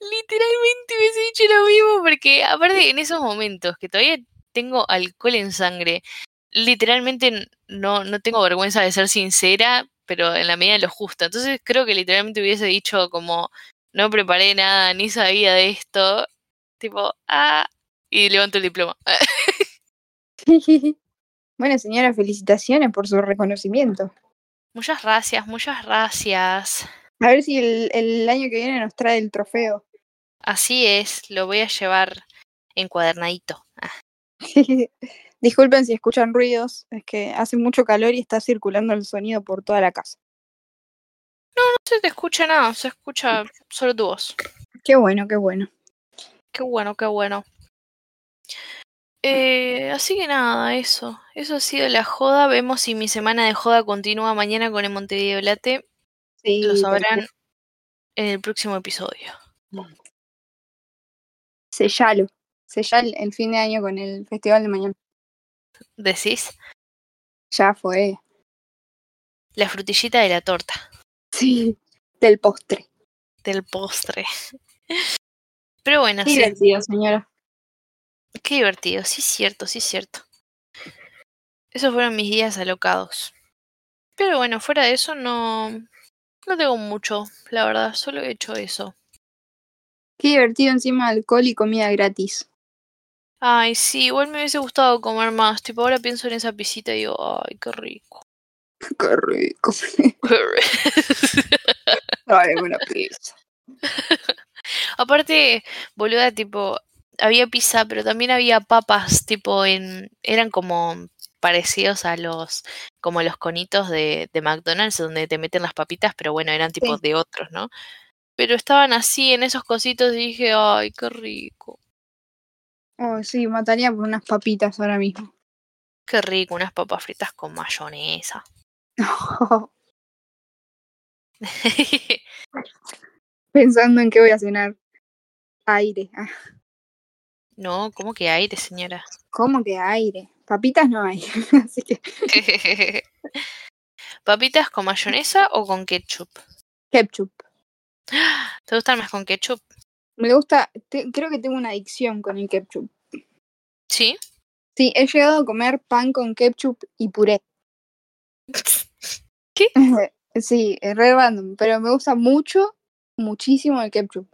Literalmente hubiese dicho lo mismo porque aparte en esos momentos que todavía tengo alcohol en sangre, literalmente no, no tengo vergüenza de ser sincera, pero en la medida de lo justo. Entonces creo que literalmente hubiese dicho como no preparé nada, ni sabía de esto, tipo, ah, y levanto el diploma. bueno, señora, felicitaciones por su reconocimiento. muchas gracias, muchas gracias. A ver si el, el año que viene nos trae el trofeo. Así es, lo voy a llevar encuadernadito. Ah, Disculpen si escuchan ruidos, es que hace mucho calor y está circulando el sonido por toda la casa. No se te escucha nada, se escucha solo tu voz. Qué bueno, qué bueno. Qué bueno, qué bueno. Eh, así que nada, eso. Eso ha sido la joda. Vemos si mi semana de joda continúa mañana con el Montevideo Late. Sí, Lo sabrán en el próximo episodio. Sellalo. Sella el, el fin de año con el festival de mañana. ¿Decís? Ya fue. La frutillita de la torta, Sí. Del postre. del postre. Pero bueno, Qué sí, divertido, señora. qué divertido. Sí, cierto, sí, cierto. Esos fueron mis días alocados. Pero bueno, fuera de eso no, no tengo mucho, la verdad. Solo he hecho eso. Qué divertido encima alcohol y comida gratis. Ay, sí, igual me hubiese gustado comer más. Tipo, ahora pienso en esa pisita y digo, ay, qué rico. Qué rico. Ay, una pizza. Aparte, boluda, tipo, había pizza, pero también había papas, tipo, en, eran como parecidos a los, como los conitos de, de McDonald's, donde te meten las papitas, pero bueno, eran tipo Sí. de otros, ¿no? Pero estaban así en esos cositos y dije, ay, qué rico, Oh, sí, mataría por unas papitas ahora mismo. qué rico, unas papas fritas con mayonesa. Pensando en qué voy a cenar. Aire. Ah, no, ¿cómo que aire, señora? ¿Cómo que aire? Papitas no hay. Así que ¿Papitas con mayonesa o con ketchup? ketchup. ¿Te gustan más con ketchup? Me gusta, te- creo que tengo una adicción con el ketchup. Sí. Sí, he llegado a comer pan con ketchup y puré. ¿Qué? Sí, es re random, pero me gusta mucho, muchísimo el ketchup.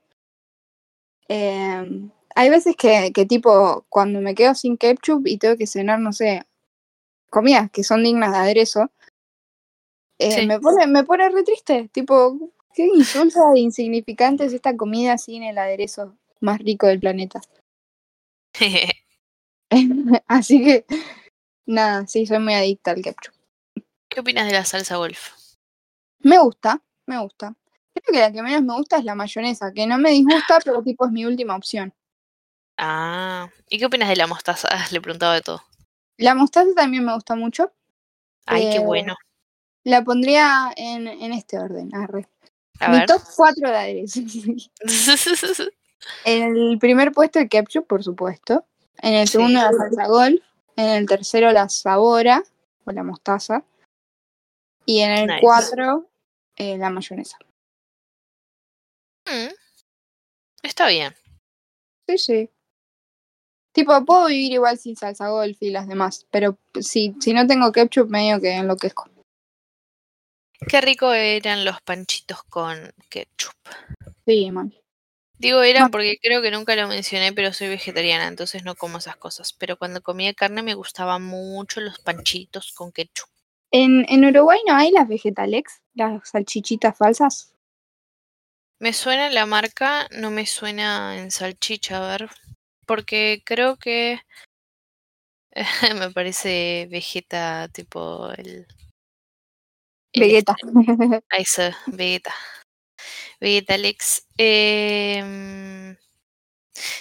Eh, hay veces que, que tipo, cuando me quedo sin ketchup y tengo que cenar, no sé, comidas que son dignas de aderezo, eh, Sí. me, pone, me pone re triste. Tipo, qué insulsa e insignificante es esta comida sin el aderezo más rico del planeta. Así que, nada, sí, soy muy adicta al ketchup. ¿Qué opinas de la salsa golf? Me gusta, me gusta. Creo que la que menos me gusta es la mayonesa, que no me disgusta, pero tipo es mi última opción. Ah, ¿y qué opinas de la mostaza? Le preguntaba de todo. La mostaza también me gusta mucho. Ay, qué Eh, bueno. La pondría en, en este orden. arre. A Mi ver. top 4 de en el primer puesto el ketchup, por supuesto. En el Sí. segundo la salsa golf. En el tercero la sabora o la mostaza. Y en el Nice. 4 la mayonesa. Mm, Está bien. Sí, sí. Tipo, puedo vivir igual sin salsa golf y las demás, pero si, si no tengo ketchup medio que enloquezco. Qué rico eran los panchitos con ketchup. Sí, mal. Digo eran porque creo que nunca lo mencioné, pero soy vegetariana, entonces no como esas cosas. Pero cuando comía carne me gustaban mucho los panchitos con ketchup. En, en Uruguay no hay las Vegetalex, las salchichitas falsas. Me suena la marca, no me suena en salchicha, a ver. Porque creo que me parece Vegeta, tipo el. Vegeta. Ahí se, Vegeta. Vegetalex. Em,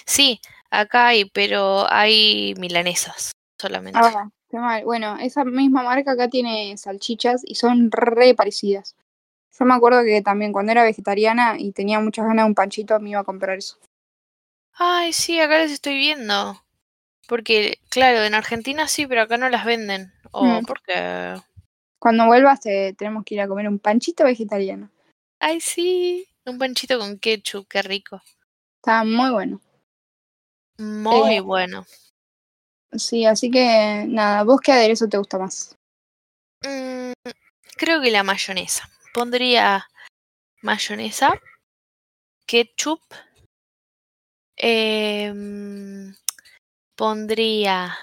sí, acá hay, pero hay milanesas solamente. ah, qué mal. Bueno, esa misma marca acá tiene salchichas y son re parecidas. Yo me acuerdo que también cuando era vegetariana y tenía muchas ganas de un panchito, me iba a comprar eso. Ay, sí, acá las estoy viendo. Porque, claro, en Argentina sí, pero acá no las venden. O Mm. porque. Cuando vuelvas te, tenemos que ir a comer un panchito vegetariano. Ay, sí, un panchito con ketchup, qué rico. Está muy bueno. Muy Eh, bueno. Sí, así que nada, ¿vos qué aderezo te gusta más? Mm, creo que la mayonesa. Pondría mayonesa, ketchup. em, pondría.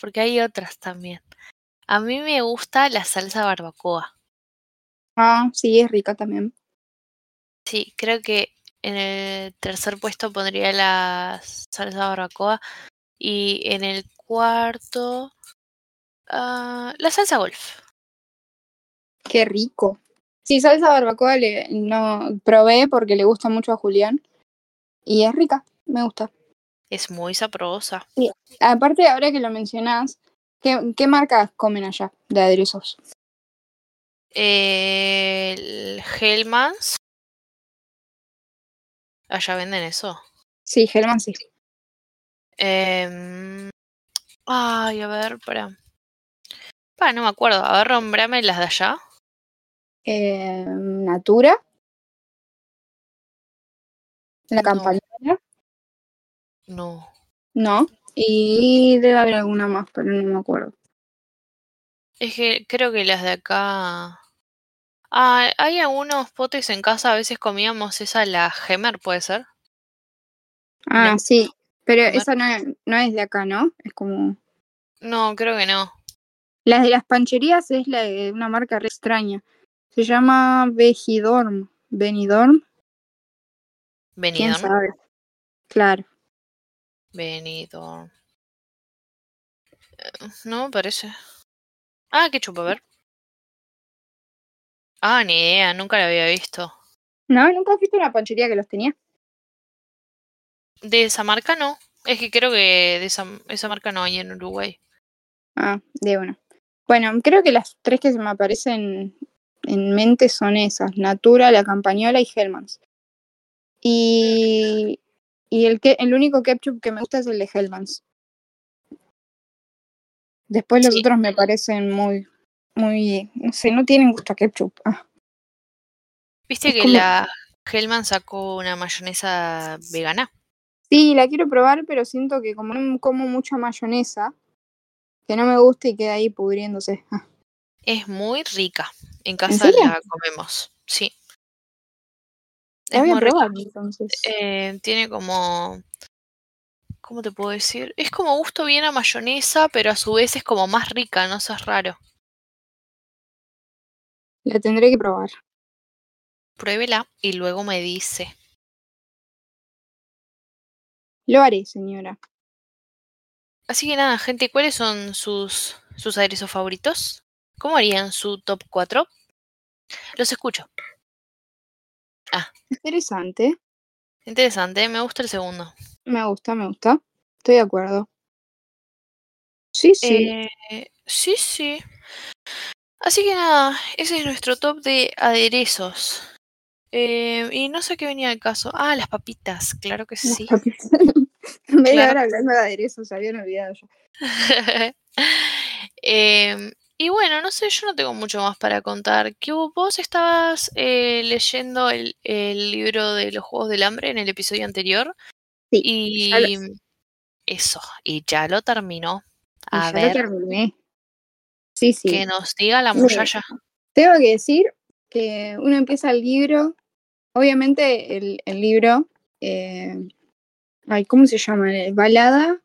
Porque hay otras también. A mí me gusta la salsa barbacoa. Ah, sí, es rica también. Sí, creo que en el tercer puesto pondría la salsa barbacoa. Y en el cuarto. ah, la salsa golf. Qué rico. Sí, salsa barbacoa le, no probé porque le gusta mucho a Julián. Y es rica, me gusta. Es muy sabrosa. Aparte, ahora que lo mencionás, ¿qué, qué marcas comen allá de aderezos? Eh, el Hellmann's. Allá venden eso. Sí, Hellman sí. Em, ay, a ver, para. Pa, no me acuerdo. A ver, nombrame las de allá. Eh, Natura. La No. campañola. No. No. Y debe haber alguna más, pero no me acuerdo. Es que creo que las de acá. Ah, hay algunos potes en casa. A veces comíamos esa, la Gemer, ¿puede ser? Ah, sí. Pero esa no es, no es de acá, ¿no? Es como. No, creo que no. Las de las pancherías es la de una marca re extraña. Se llama Vegidorm. Benidorm. ¿Quién Benidorm. sabe? Claro. Benidorm. Eh, No me parece. Ah, qué chupa, a ver. Ah, ni idea, nunca la había visto. No, nunca has visto una panchería que los tenía. De esa marca no. Es que creo que de esa, esa marca no hay en Uruguay. Ah, de una. Bueno, creo que las tres que se me aparecen en mente son esas: Natura, La Campañola y Hellmann's. Y, y el, que, el único ketchup que me gusta es el de Hellmann's. Después los Sí. otros me parecen muy, muy, no sé, no tienen gusto a ketchup. Ah, ¿Viste Es que como- la Hellman sacó una mayonesa vegana? Sí, la quiero probar, pero siento que como no como mucha mayonesa, que no me gusta y queda ahí pudriéndose. Ah, Es muy rica. En casa la comemos. Sí. Es muy rica. entonces. Eh, tiene como. ¿Cómo te puedo decir? Es como gusto bien a mayonesa, pero a su vez es como más rica, no seas raro. La tendré que probar. Pruébela y luego me dice. Lo haré, señora. Así que nada, gente, ¿cuáles son sus, sus aderezos favoritos? ¿Cómo harían su top 4? Los escucho. Interesante. Interesante, me gusta el segundo. Me gusta, me gusta. Estoy de acuerdo. Sí, sí. Eh, sí, sí. Así que nada, ese es nuestro top de aderezos. Eh, y no sé qué venía al caso. Ah, las papitas, claro que sí. Media Claro. hora hablando de aderezos, se habían olvidado ya. Em, y bueno, no sé, yo no tengo mucho más para contar. ¿Qué hubo? Vos estabas eh, leyendo el, el libro de los Juegos del Hambre en el episodio anterior. Sí, Y lo- eso, y ya lo terminó. Y A ya lo ver, terminé. Sí, sí. que nos diga la muchacha. Tengo que decir que uno empieza el libro obviamente el, el libro, eh, ay, ¿cómo se llama? Eh, Balada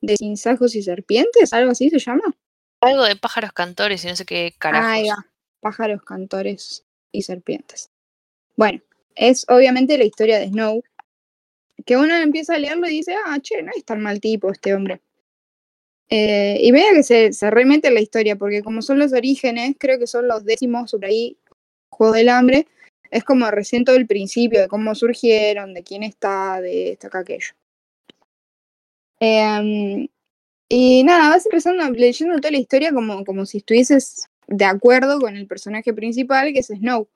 de sinsajos y serpientes, algo así se llama. Algo de pájaros cantores y no sé qué carajos. Ahí va, pájaros, cantores y serpientes. Bueno, es obviamente la historia de Snow, que uno empieza a leerlo y dice, ah, che, no es tan mal tipo este hombre. Eh, y vea que se, se remete en la historia, porque como son los orígenes, creo que son los décimos sobre ahí, Juego del Hambre, es como recién todo el principio de cómo surgieron, de quién está, de esto, acá, aquello. Em, y nada, vas empezando leyendo toda la historia como, como si estuvieses de acuerdo con el personaje principal, que es Snow.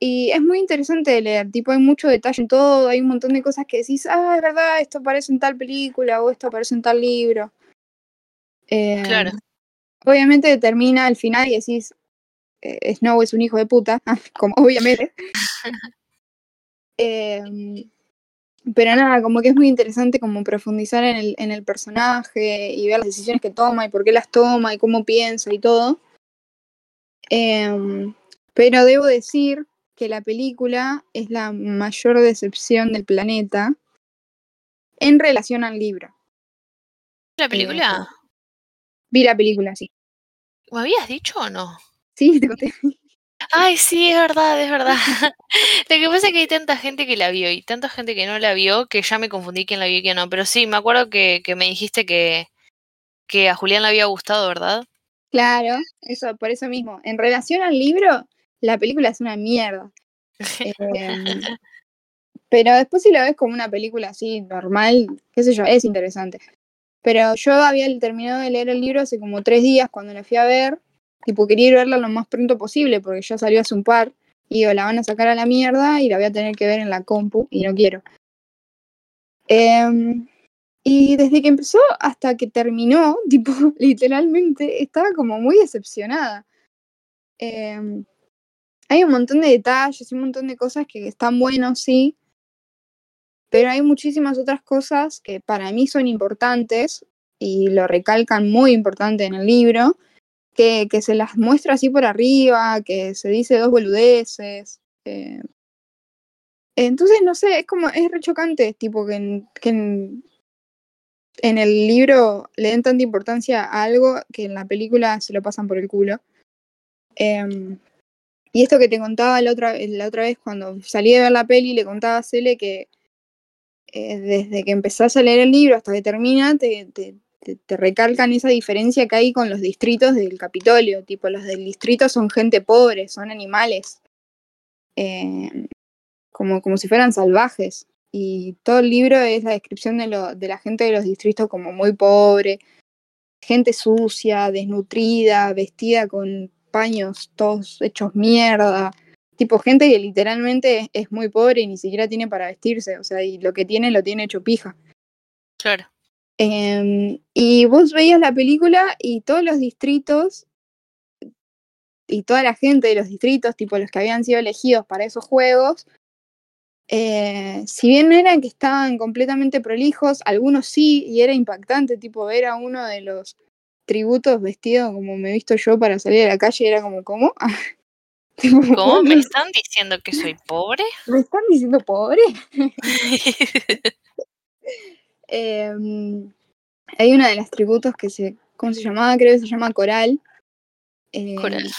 Y es muy interesante de leer, tipo, hay mucho detalle en todo, hay un montón de cosas que decís, ah, es verdad, esto aparece en tal película o esto aparece en tal libro. Eh, Claro. Obviamente termina al final y decís, eh, Snow es un hijo de puta, como obviamente. Em, pero nada, como que es muy interesante como profundizar en el, en el personaje y ver las decisiones que toma y por qué las toma y cómo piensa y todo. Em, pero debo decir que la película es la mayor decepción del planeta en relación al libro. ¿La película? Vi la película, sí. ¿Me habías dicho o no? Sí, te conté. Ay, sí, es verdad, es verdad. Lo que pasa es que hay tanta gente que la vio y tanta gente que no la vio que ya me confundí quién la vio y quién no. Pero sí, me acuerdo que, que me dijiste que, que a Julián le había gustado, ¿verdad? Claro, eso, por eso mismo. En relación al libro, la película es una mierda. Em, pero después si la ves como una película así, normal, qué sé yo, es interesante. Pero yo había terminado de leer el libro hace como tres días cuando la fui a ver. Tipo, quería ir a verla lo más pronto posible porque ya salió hace un par. Y la van a sacar a la mierda y la voy a tener que ver en la compu y no quiero. Em, y desde que empezó hasta que terminó, tipo, literalmente, estaba como muy decepcionada. Em, hay un montón de detalles y un montón de cosas que están buenos, sí. Pero hay muchísimas otras cosas que para mí son importantes y lo recalcan muy importante en el libro, que, se las muestra así por arriba, que se dice dos boludeces. eh. Entonces, no sé, es como, es re chocante, tipo, que en, que en, el libro le den tanta importancia a algo que en la película se lo pasan por el culo. Em, y esto que te contaba la otra, la otra vez cuando salí de ver la peli, le contaba a Cele que eh, desde que empezás a leer el libro hasta que termina, te, te, te, recalcan esa diferencia que hay con los distritos del Capitolio. Tipo, los del distrito son gente pobre, son animales. eh, como, como si fueran salvajes. Y todo el libro es la descripción de, lo, de la gente de los distritos como muy pobre, gente sucia, desnutrida, vestida con paños todos hechos mierda. Tipo, gente que literalmente es muy pobre y ni siquiera tiene para vestirse. O sea, y lo que tiene lo tiene hecho pija. Claro. Em, y vos veías la película y todos los distritos y toda la gente de los distritos, tipo los que habían sido elegidos para esos juegos, eh, si bien no eran que estaban completamente prolijos, algunos sí, y era impactante, tipo ver a uno de los tributos vestido como me he visto yo para salir a la calle, era como, ¿cómo? Tipo, ¿Cómo? ¿Me están diciendo que soy pobre? ¿Me están diciendo pobre? Em, hay una de las tributos que se, ¿cómo se llamaba? Creo que se llama Coral. Eh, Coral.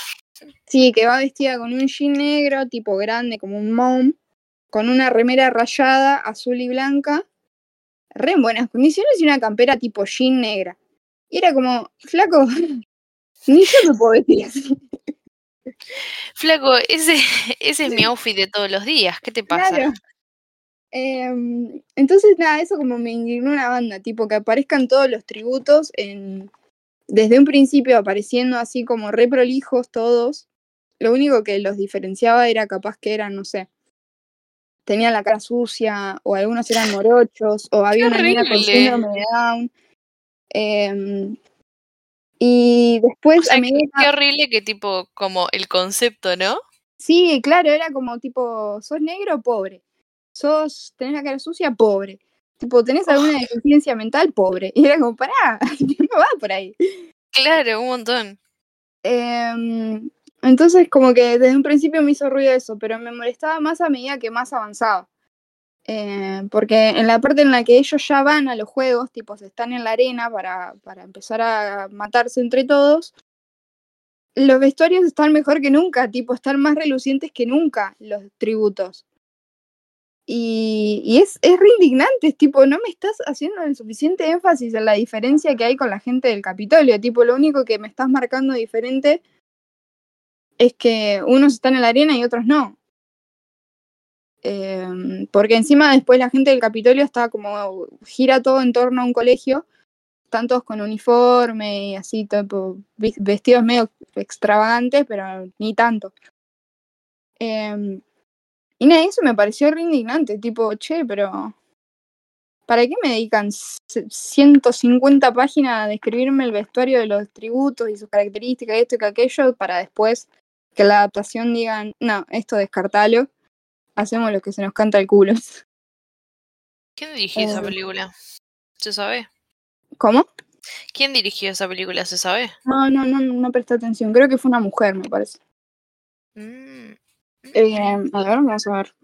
Sí, que va vestida con un jean negro, tipo grande, como un mom, con una remera rayada, azul y blanca, re en buenas condiciones y una campera tipo jean negra. Y era como, flaco, ni yo me puedo vestir así. Flaco, ese, ese es mi outfit de todos los días. ¿Qué te pasa? Claro. Em, entonces, nada, eso como me indignó una banda, tipo que aparezcan todos los tributos en, desde un principio apareciendo así como re prolijos todos. Lo único que los diferenciaba era capaz que eran, no sé, tenían la cara sucia, o algunos eran morochos, o había una niña con síndrome de Down. Em, y después, O sea, a qué, medida, qué horrible que tipo, como el concepto, ¿no? sí, claro, era como tipo, sos negro, pobre. Sos, tenés la cara sucia, pobre. Tipo, tenés alguna deficiencia mental, pobre. Y era como, pará, no va por ahí. Claro, un montón. Em, Entonces, como que desde un principio me hizo ruido eso, pero me molestaba más a medida que más avanzaba. Eh, porque en la parte en la que ellos ya van a los juegos, tipo, se están en la arena para, para empezar a matarse entre todos, los vestuarios están mejor que nunca, tipo, están más relucientes que nunca los tributos. Y, es, es re indignante, es tipo, no me estás haciendo el suficiente énfasis en la diferencia que hay con la gente del Capitolio, tipo, lo único que me estás marcando diferente es que unos están en la arena y otros no. Eh, porque encima después la gente del Capitolio está como, gira todo en torno a un colegio, están todos con uniforme y así, tipo, vestidos medio extravagantes, pero ni tanto. Eh, y nada, eso me pareció re indignante, tipo, che, pero ¿para qué me dedican 150 páginas a describirme el vestuario de los tributos y sus características, esto y aquello, para después que la adaptación digan, no, esto descartalo, hacemos lo que se nos canta el culo? ¿Quién dirigió esa película? ¿Se sabe? ¿Cómo? ¿Quién dirigió esa película? ¿Se sabe? No, no, no, no presté atención. Creo que fue una mujer, me parece. Mm. Eh, a ver, vamos a ver.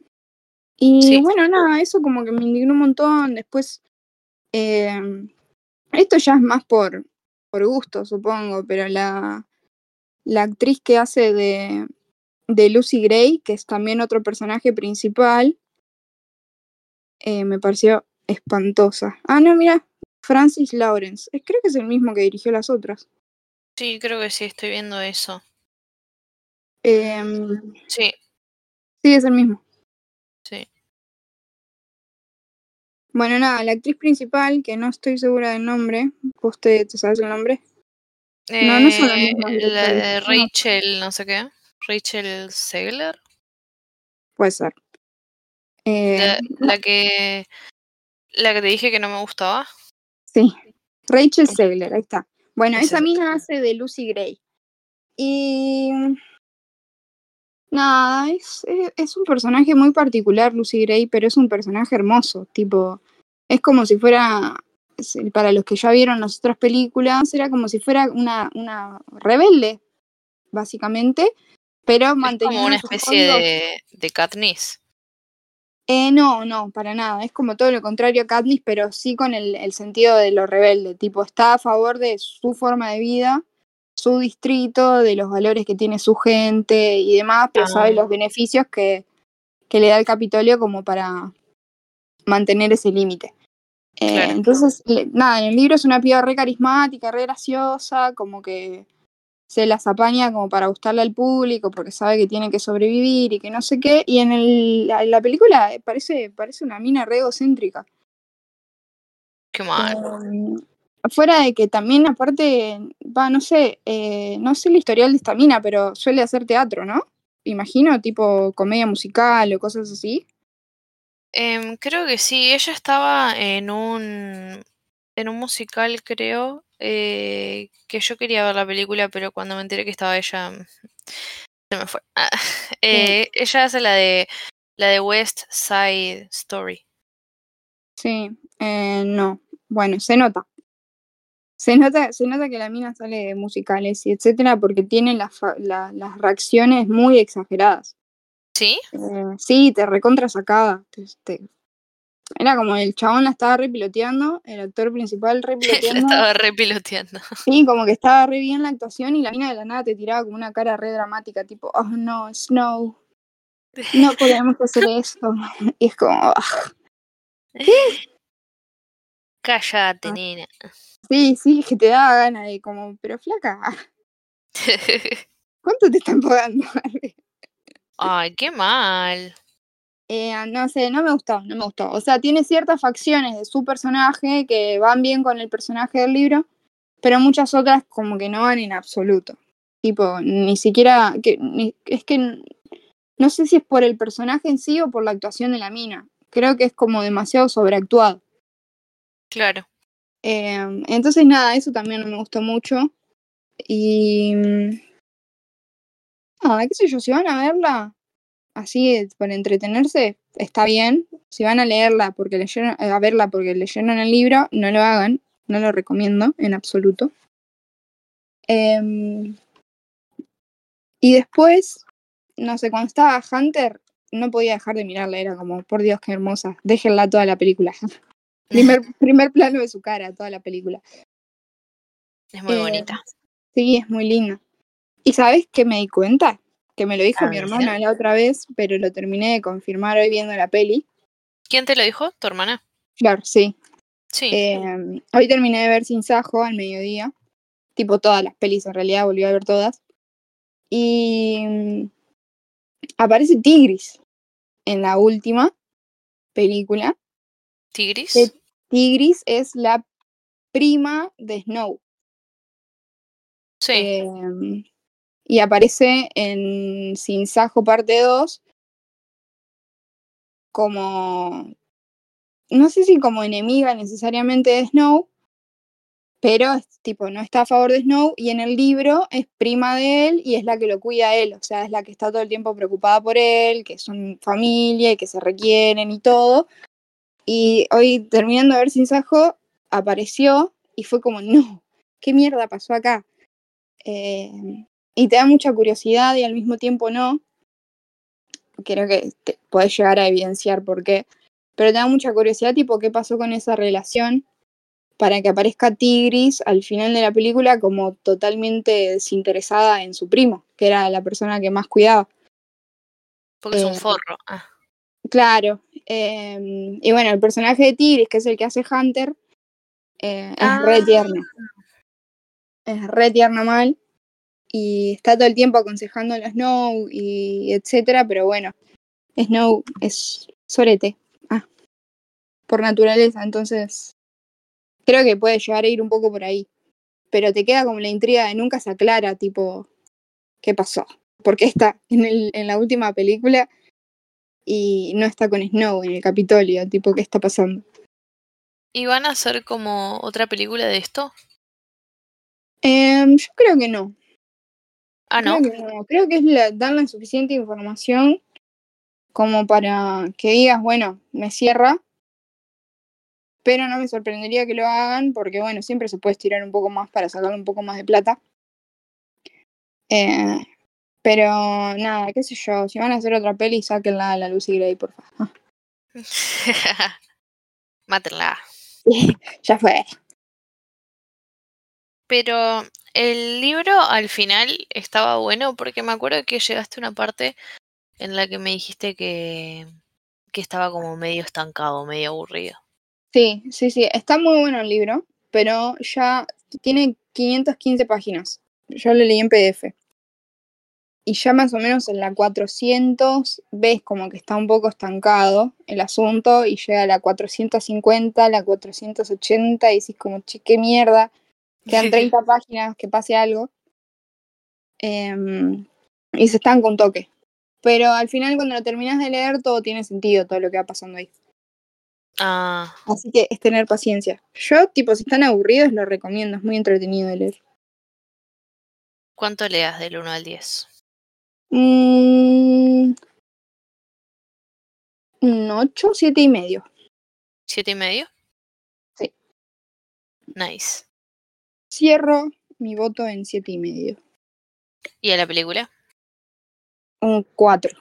Y Sí. bueno, nada, eso como que me indignó un montón. Después, eh, esto ya es más por, por gusto, supongo, pero la, la actriz que hace de, de Lucy Gray, que es también otro personaje principal, eh, me pareció espantosa. Ah, no, mira, Francis Lawrence. Creo que es el mismo que dirigió las otras. Sí, creo que sí, estoy viendo eso. Em, Sí, sí, es el mismo. sí. Bueno, nada, la actriz principal, que no estoy segura del nombre, ¿vos te, te sabes el nombre? No, no son las Eh, mismas la de. Rachel, no sé qué. Rachel Segler. Puede ser. Eh, La, la que. La que te dije que no me gustaba. sí, Rachel Segler, ahí está. Bueno, Es esa esa. mina hace de Lucy Gray. Y. Nada, es, es, es un personaje muy particular, Lucy Gray, pero es un personaje hermoso. Tipo, es como si fuera. Para los que ya vieron las otras películas, era como si fuera una, una rebelde, básicamente, pero manteniendo como una especie de, de Katniss. Eh, no, no, para nada. Es como todo lo contrario a Katniss, pero sí con el, el sentido de lo rebelde. Tipo, está a favor de su forma de vida, su distrito, de los valores que tiene su gente y demás, pero sabe Ah. los beneficios que, que le da el Capitolio como para mantener ese límite. Eh, Claro. Entonces, le- nada, en el libro es una piba re carismática, re graciosa, como que se las apaña como para gustarle al público porque sabe que tiene que sobrevivir y que no sé qué. Y en, el, la, la película eh, parece, parece una mina re egocéntrica. Qué mal. Eh, fuera de que también, aparte, va, no sé, eh, no sé el historial de esta mina, pero suele hacer teatro, ¿no? Imagino, tipo comedia musical o cosas así. Em, creo que sí, ella estaba en un en un musical, creo, eh, que yo quería ver la película, pero cuando me enteré que estaba ella, se me fue. Ah, eh, ella hace la de la de West Side Story. Sí, eh, no. Bueno, se nota. Se nota, se nota que la mina sale de musicales y etcétera porque tiene las, fa- la- las reacciones muy exageradas. ¿Sí? Eh, sí, te recontra sacada. te- te- Era como el chabón la estaba repiloteando, el actor principal La repiloteando. estaba repiloteando. Sí, como que estaba re bien la actuación y la mina de la nada te tiraba como una cara re dramática, tipo, oh no, Snow, no podemos hacer esto. Y es como, "Ah". Cállate, Ah. nena. sí, sí, que te da ganas de como, pero flaca, ¿cuánto te están pagando? Ay, qué mal. Eh, no sé, no me gustó, no me gustó. O sea, tiene ciertas facciones de su personaje que van bien con el personaje del libro, pero muchas otras como que no van en absoluto. Tipo, ni siquiera, que, ni- es que no sé si es por el personaje en sí o por la actuación de la mina. Creo que es como demasiado sobreactuado. Claro. Eh, entonces, nada, eso también me gustó mucho. Y. mm, Nada, qué sé yo, si van a verla así eh, para entretenerse, está bien. Si van a leerla porque leyeron, a verla porque leyeron el libro, no lo hagan. No lo recomiendo en absoluto. Em, Y después, no sé, cuando estaba Hunter, no podía dejar de mirarla, era como, por Dios, qué hermosa, déjenla toda la película. primer, primer plano de su cara, toda la película. Es muy Eh, bonita. Sí, es muy linda. ¿Y sabes qué me di cuenta? Que me lo dijo mi hermana la otra vez, pero lo terminé de confirmar hoy viendo la peli. ¿Quién te lo dijo? ¿Tu hermana? Claro, sí. Sí. Eh, hoy terminé de ver Sin Sajo al mediodía. Tipo todas las pelis, en realidad volví a ver todas. Y mm, aparece Tigris en la última película. ¿Tigris? Tigris es la prima de Snow. sí. Eh, y aparece en Sin Sajo parte 2 como, no sé si como enemiga necesariamente de Snow, pero es, tipo no está a favor de Snow y en el libro es prima de él y es la que lo cuida a él, o sea, es la que está todo el tiempo preocupada por él, que son familia y que se requieren y todo. Y hoy terminando de ver Sin Sajo, apareció y fue como, no, ¿qué mierda pasó acá? Eh, y te da mucha curiosidad y al mismo tiempo no. Creo que te podés llegar a evidenciar por qué. Pero te da mucha curiosidad, tipo, qué pasó con esa relación para que aparezca Tigris al final de la película como totalmente desinteresada en su primo, que era la persona que más cuidaba. Porque es un eh, forro. Ah. Claro. eh, y bueno, el personaje de Tigris, que es el que hace Hunter, eh, es re Ah. tierno. Es re tierno mal. Y está todo el tiempo aconsejando a Snow y etcétera, pero bueno, Snow es sorete. Ah, por naturaleza, entonces creo que puede llegar a ir un poco por ahí. Pero te queda como la intriga de nunca se aclara, tipo, ¿qué pasó? Porque está en, el, en la última película y no está con Snow en el Capitolio, tipo, ¿qué está pasando? ¿Y van a hacer como otra película de esto? Em, yo creo que no. Ah, ¿no? Creo que no. Creo que es la, darle suficiente información como para que digas, bueno, me cierra. Pero no me sorprendería que lo hagan porque, bueno, siempre se puede estirar un poco más para sacarle un poco más de plata. Eh, pero nada, qué sé yo, si van a hacer otra peli, sáquenla a la Lucy Gray, por favor. Mátenla. ya fue. Pero el libro al final estaba bueno porque me acuerdo que llegaste a una parte en la que me dijiste que, que estaba como medio estancado, medio aburrido. Sí, sí, sí, está muy bueno el libro, pero ya tiene 515 páginas. Yo lo leí en PDF. Y ya más o menos en la 400 ves como que está un poco estancado el asunto y llega a la 450, la 480 y decís como, che, qué mierda. Quedan 30 páginas, que pase algo. Em, y se estanca un toque. Pero al final cuando lo terminas de leer todo tiene sentido, todo lo que va pasando ahí. Ah, Así que es tener paciencia. Yo, tipo, si están aburridos, lo recomiendo. Es muy entretenido de leer. ¿cuánto le das del 1 al 10? Mm, un 8, 7 y medio. ¿Siete y medio? Sí. Nice. Cierro mi voto en 7 y medio. ¿Y a la película? Un 4.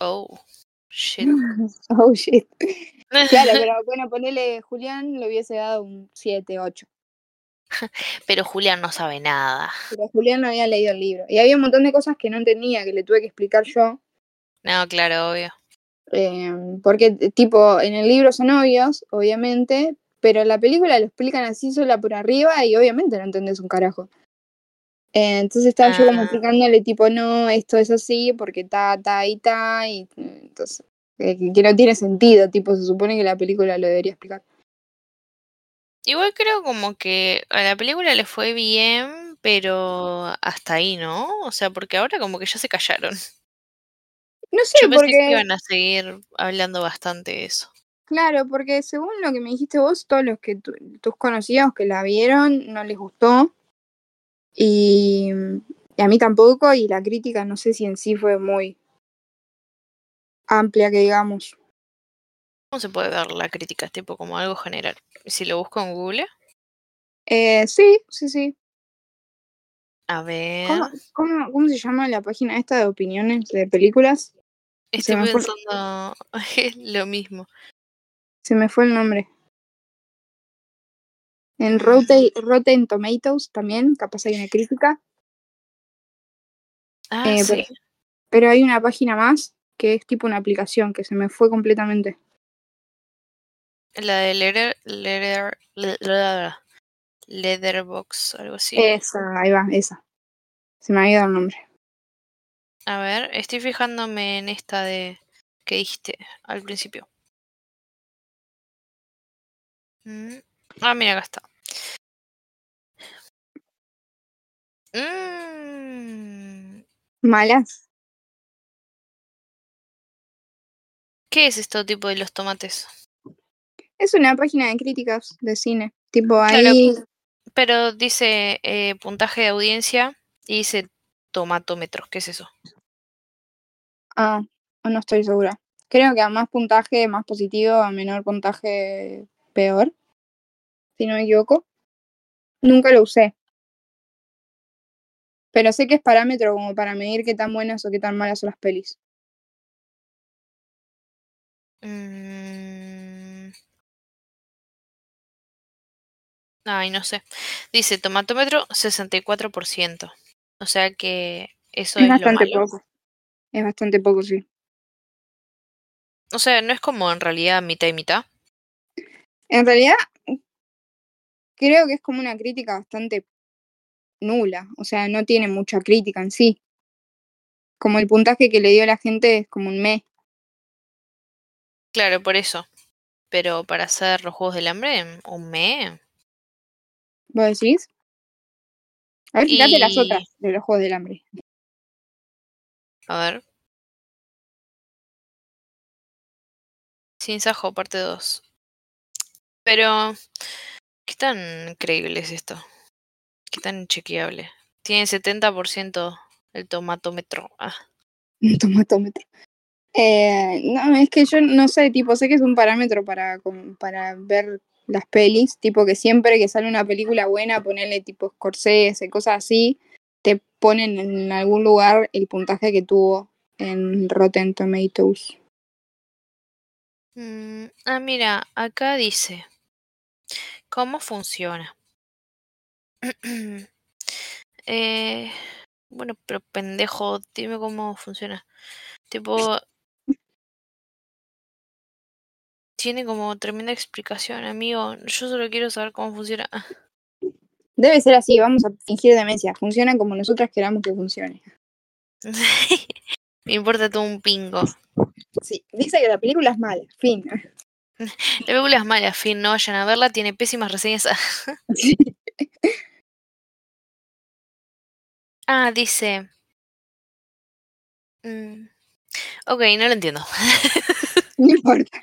Oh, shit. Oh, shit. Claro, pero bueno, ponele Julián, le hubiese dado un 7, 8. Pero Julián no sabe nada. Pero Julián no había leído el libro. Y había un montón de cosas que no entendía, que le tuve que explicar yo. No, claro, obvio. Eh, porque, tipo, en el libro son obvios, obviamente, pero en la película lo explican así sola por arriba y obviamente no entendés un carajo. Eh, entonces estaba yo como Ah. explicándole, tipo, no, esto es así porque ta, ta y ta, y eh, entonces, eh, que no tiene sentido, tipo, se supone que la película lo debería explicar. Igual creo como que a la película le fue bien, pero hasta ahí, ¿no? O sea, porque ahora como que ya se callaron. No sé, Yo pensé que porque, iban a seguir hablando bastante de eso. claro, porque según lo que me dijiste vos, todos los que tu- tus conocidos que la vieron no les gustó. Y, y a mí tampoco, y la crítica no sé si en sí fue muy amplia, que digamos. ¿Cómo se puede ver la crítica? Tipo como algo general. Si lo busco en Google. Eh, sí, sí, sí. A ver. ¿Cómo, cómo, cómo se llama la página esta de opiniones de películas? Estoy fue- pensando lo mismo. Se me fue el nombre. En. Rotten, Rotten Tomatoes también, capaz hay una crítica. Ah, Eh, sí. Pero hay una página más que es tipo una aplicación que se me fue completamente. La de Leather, Leather, Le- Le- Leatherbox, algo así. Esa, ahí va, esa. Se me había dado el nombre. A ver, estoy fijándome en esta de que dijiste al principio. Mm. Ah, mira, acá está. Mm. Malas. ¿Qué es esto tipo de los tomates? Es una página de críticas de cine. Tipo Claro. ahí. Pero dice eh, puntaje de audiencia y dice tomatómetros. ¿Qué es eso? Ah, no estoy segura. Creo que a más puntaje, más positivo, a menor puntaje, peor. Si no me equivoco. Nunca lo usé. Pero sé que es parámetro como para medir qué tan buenas o qué tan malas son las pelis. Mm. Ay, no sé. Dice tomatómetro 64%. O sea que eso Es es, lo bastante malo. poco. Es bastante poco, sí. O sea, no es como en realidad mitad y mitad. En realidad, creo que es como una crítica bastante nula. O sea, no tiene mucha crítica en sí. Como el puntaje que le dio la gente es como un mes. Claro, por eso. Pero para hacer los juegos del hambre, un mes. ¿Vos decís? A ver, fíjate las otras de los Juegos del Hambre. A ver. Sin Sajo, parte 2. Pero, ¿qué tan creíble es esto? ¿Qué tan chequeable? Tiene 70% el tomatómetro. Ah, Un tomatómetro. Eh, no, es que yo no sé, tipo, sé que es un parámetro para, para ver las pelis, tipo que siempre que sale una película buena, ponerle tipo Scorsese, cosas así, te ponen en algún lugar el puntaje que tuvo en Rotten Tomatoes. Mm, ah, mira, acá dice. ¿Cómo funciona? eh, bueno, pero pendejo, dime cómo funciona. Tipo. Tiene como tremenda explicación, amigo. Yo solo quiero saber cómo funciona. Debe ser así, vamos a fingir demencia, funciona como nosotras queramos que funcione. Me importa todo un pingo. Sí, dice que la película es mala, fin. La película es mala, fin, no vayan a verla, tiene pésimas reseñas. ah, dice. Mm, Ok, no lo entiendo. no importa.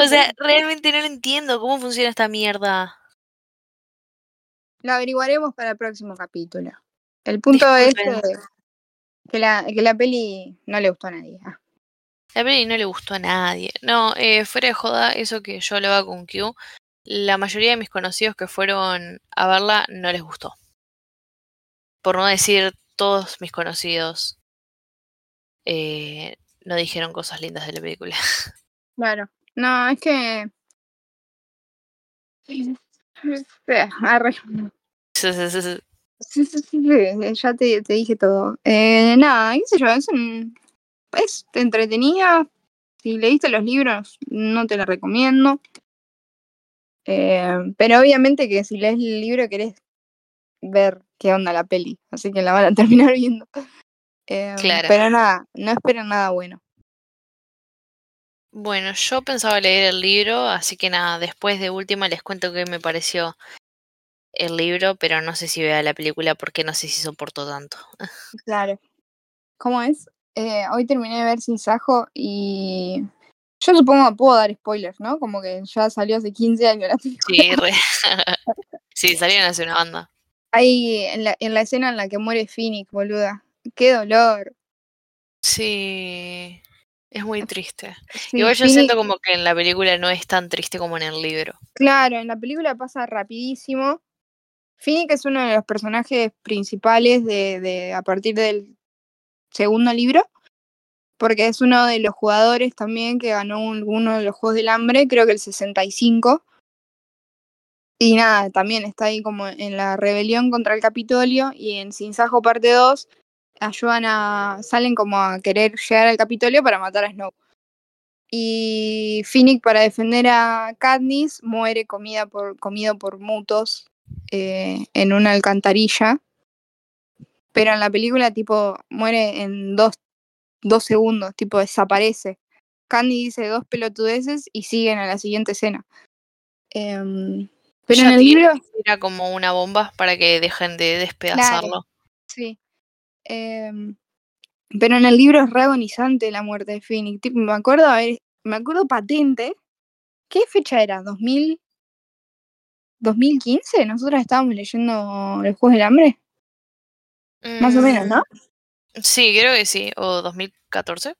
o sea, realmente no lo entiendo. ¿Cómo funciona esta mierda? Lo averiguaremos para el próximo capítulo. El punto es que, la, que la peli no le gustó a nadie. Ah, La peli no le gustó a nadie. No, eh, fuera de joda, eso que yo hablaba con Q, la mayoría de mis conocidos que fueron a verla no les gustó. Por no decir todos mis conocidos eh, no dijeron cosas lindas de la película. Claro. No, es que. Arre. Sí, sí, sí, sí. Sí, sí, sí, ya te, te dije todo. Eh, nada, qué sé yo, es un. Es entretenida. Si leíste los libros, no te la recomiendo. Eh, pero obviamente que si lees el libro querés ver qué onda la peli. Así que la van a terminar viendo. Eh, Claro. Pero nada, no esperen nada bueno. Bueno, yo pensaba leer el libro, así que nada, después de última les cuento qué me pareció el libro, pero no sé si vea la película porque no sé si soporto tanto. Claro. ¿Cómo es? Eh, hoy terminé de ver Sin Sajo y yo supongo que puedo dar spoilers, ¿no? Como que ya salió hace 15 años la película. Sí, re. sí, salieron hace una banda. Ahí en la, en la escena en la que muere Phoenix, boluda. Qué dolor. Sí, es muy triste. Sí, Igual yo siento como que en la película no es tan triste como en el libro. Claro, en la película pasa rapidísimo. Phoenix es uno de los personajes principales de, de a partir del segundo libro, porque es uno de los jugadores también que ganó un- uno de los Juegos del Hambre, creo que el 65. Y nada, también está ahí como en la rebelión contra el Capitolio y en Sin Sajo parte 2 ayudan a, salen como a querer llegar al Capitolio para matar a Snow. Y Finnick para defender a Katniss muere comida por, comido por mutos eh, en una alcantarilla. Pero en la película tipo muere en dos, dos segundos, tipo desaparece. Candy dice dos pelotudeces y siguen a la siguiente escena. Em, pero en el libro, Era como una bomba para que dejen de despedazarlo. sí. Em, pero en el libro es re agonizante la muerte de Phoenix. Tipo, me acuerdo, a ver, me acuerdo patente. ¿Qué fecha era? ¿2000? ¿2015? Nosotros estábamos leyendo Los Juegos del Hambre. Más o menos, ¿no? Mm, Sí, creo que sí. O 2014.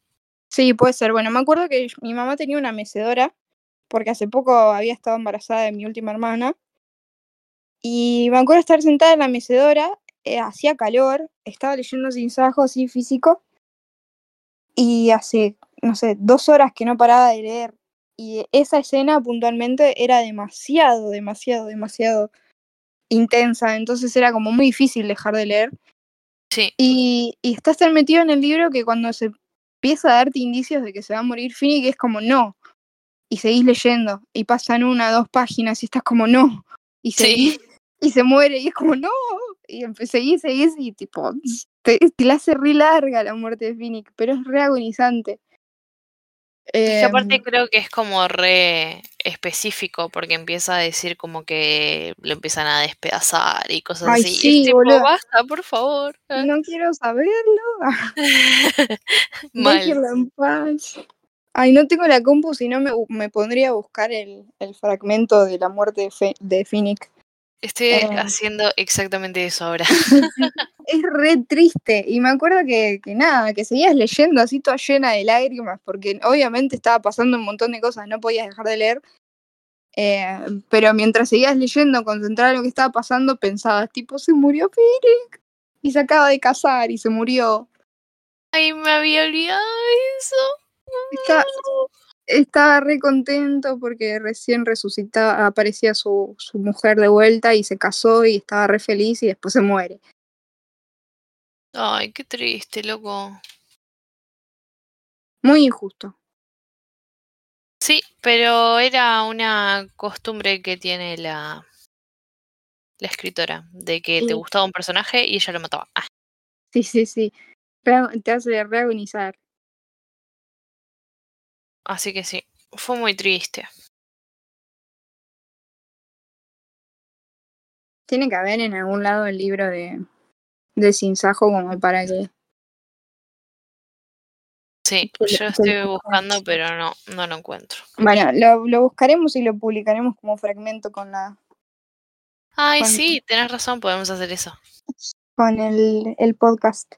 Sí, puede ser. Bueno, me acuerdo que mi mamá tenía una mecedora, porque hace poco había estado embarazada de mi última hermana. Y me acuerdo estar sentada en la mecedora, eh, hacía calor, estaba leyendo sin sajo así físico. Y hace, no sé, dos horas que no paraba de leer. Y esa escena puntualmente era demasiado, demasiado, demasiado intensa. Entonces era como muy difícil dejar de leer. Sí. Y, y estás tan metido en el libro que cuando se empieza a darte indicios de que se va a morir Finnick es como no. Y seguís leyendo. Y pasan una, dos páginas y estás como no. Y seguís Sí. y se muere y es como no. Y empe- seguís, seguís y tipo te, te la hace re larga la muerte de Finnick, pero es re agonizante. Es que aparte Em, creo que es como re específico porque empieza a decir como que lo empiezan a despedazar y cosas Ay, así. y sí, es tipo, boluda. basta, por favor. No quiero saberlo. Mal. Déjenlo en paz. Ay, no tengo la compu, si no me, me pondría a buscar el, el fragmento de la muerte de, Fe- de Finnick. Estoy Eh. haciendo exactamente eso ahora. Es re triste. Y me acuerdo que, que nada, que seguías leyendo así toda llena de lágrimas, porque obviamente estaba pasando un montón de cosas, no podías dejar de leer. Eh, pero mientras seguías leyendo, concentrada en lo que estaba pasando, pensabas, tipo, se murió Finnick. Y se acaba de casar y se murió. Ay, me había olvidado eso. Está- estaba re contento porque recién resucitaba, aparecía su, su mujer de vuelta y se casó y estaba re feliz y después se muere. Ay, qué triste, loco. Muy injusto. Sí, pero era una costumbre que tiene la, la escritora, de que te gustaba un personaje y ella lo mataba. Ah, Sí, sí, sí. Te hace reagonizar. Así que sí, fue muy triste. Tiene que haber en algún lado el libro de, de Sinsajo como para que... Sí, Que yo estoy buscando, pero no, no lo encuentro. Bueno, lo, lo buscaremos y lo publicaremos como fragmento con la Ay, Con- sí, tenés razón, podemos hacer eso. con el, el podcast.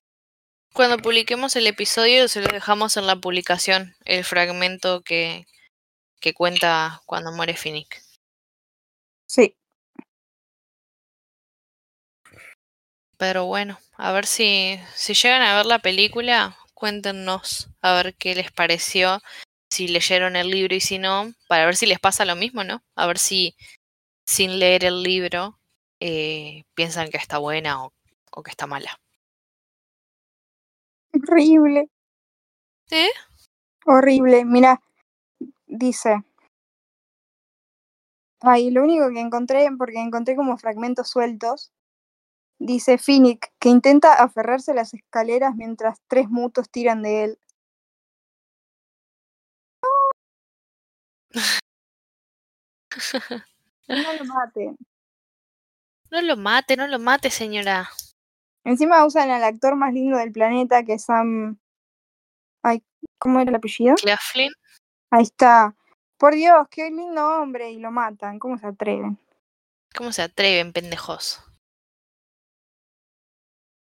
Cuando publiquemos el episodio, se lo dejamos en la publicación, el fragmento que, que cuenta cuando muere Finnick. Sí. Pero bueno, a ver si, si llegan a ver la película, cuéntenos a ver qué les pareció, si leyeron el libro y si no, para ver si les pasa lo mismo, ¿no? A ver si sin leer el libro eh, piensan que está buena o, o que está mala. Horrible. ¿Eh? Horrible. Mira, dice. Ay, lo único que encontré, porque encontré como fragmentos sueltos, dice Finnick, que intenta aferrarse a las escaleras mientras tres mutos tiran de él. No lo maten. No lo mate, no lo mate, señora. Encima usan al actor más lindo del planeta, que es Sam. Ay, ¿cómo era el apellido? Claflin. Ahí está. Por Dios, qué lindo hombre, y lo matan. ¿Cómo se atreven? ¿Cómo se atreven, pendejos?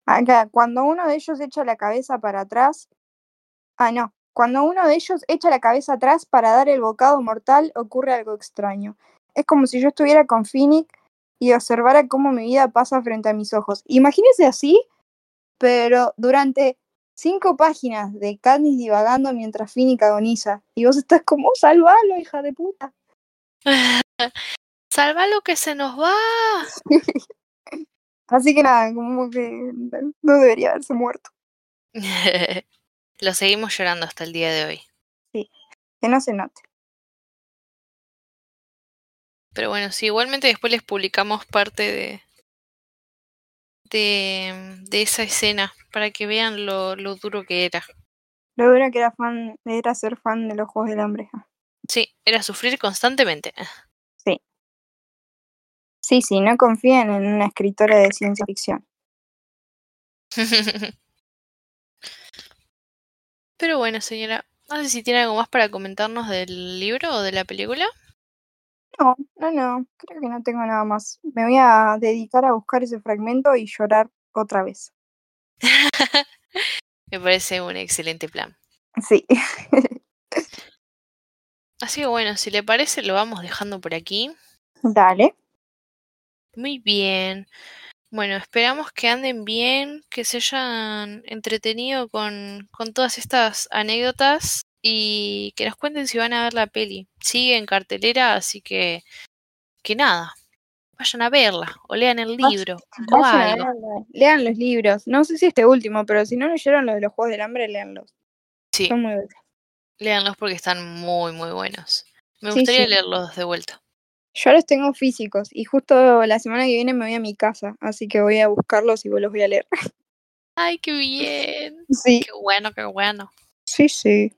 Acá, cuando uno de ellos echa la cabeza para atrás. Ah, no. Cuando uno de ellos echa la cabeza atrás para dar el bocado mortal, ocurre algo extraño. Es como si yo estuviera con Finnick y observara cómo mi vida pasa frente a mis ojos. Imagínese así, pero durante cinco páginas de Katniss divagando mientras Finnick agoniza. Y vos estás como, salvalo, hija de puta. Salva que se nos va. Así que nada, como que no debería haberse muerto. Lo seguimos llorando hasta el día de hoy. Sí, que no se note. Pero bueno, sí, igualmente después les publicamos parte de, de, de esa escena para que vean lo, lo duro que era. Lo duro que era fan, era ser fan de los Juegos del Hambre. Sí, era sufrir constantemente. Sí. Sí, sí, no confíen en una escritora de ciencia ficción. Pero bueno, señora, no sé si tiene algo más para comentarnos del libro o de la película. No, no, no, creo que no tengo nada más. Me voy a dedicar a buscar ese fragmento y llorar otra vez. Me parece un excelente plan. Sí. Así que bueno, si le parece, lo vamos dejando por aquí. Dale. Muy bien. Bueno, esperamos que anden bien, que se hayan entretenido con, con todas estas anécdotas y que nos cuenten si van a ver la peli. Sigue en cartelera, así que que nada, vayan a verla o lean el libro o algo. Lean los libros. No sé si este último, pero si no leyeron los de los Juegos del Hambre, leanlos. Sí. Son muy buenos. Leanlos porque están muy, muy buenos. Me gustaría leerlos de vuelta. Yo los tengo físicos y justo la semana que viene me voy a mi casa, así que voy a buscarlos y los voy a leer. Ay, qué bien. Sí. Qué bueno, qué bueno. Sí, sí.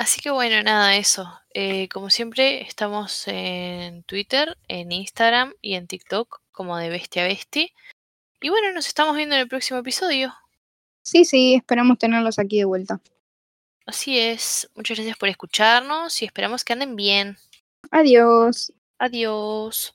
Así que bueno, nada, eso. Eh, como siempre, estamos en Twitter, en Instagram y en TikTok como de Bestia Besti. Y bueno, nos estamos viendo en el próximo episodio. Sí, sí, esperamos tenerlos aquí de vuelta. Así es. Muchas gracias por escucharnos y esperamos que anden bien. Adiós. Adiós.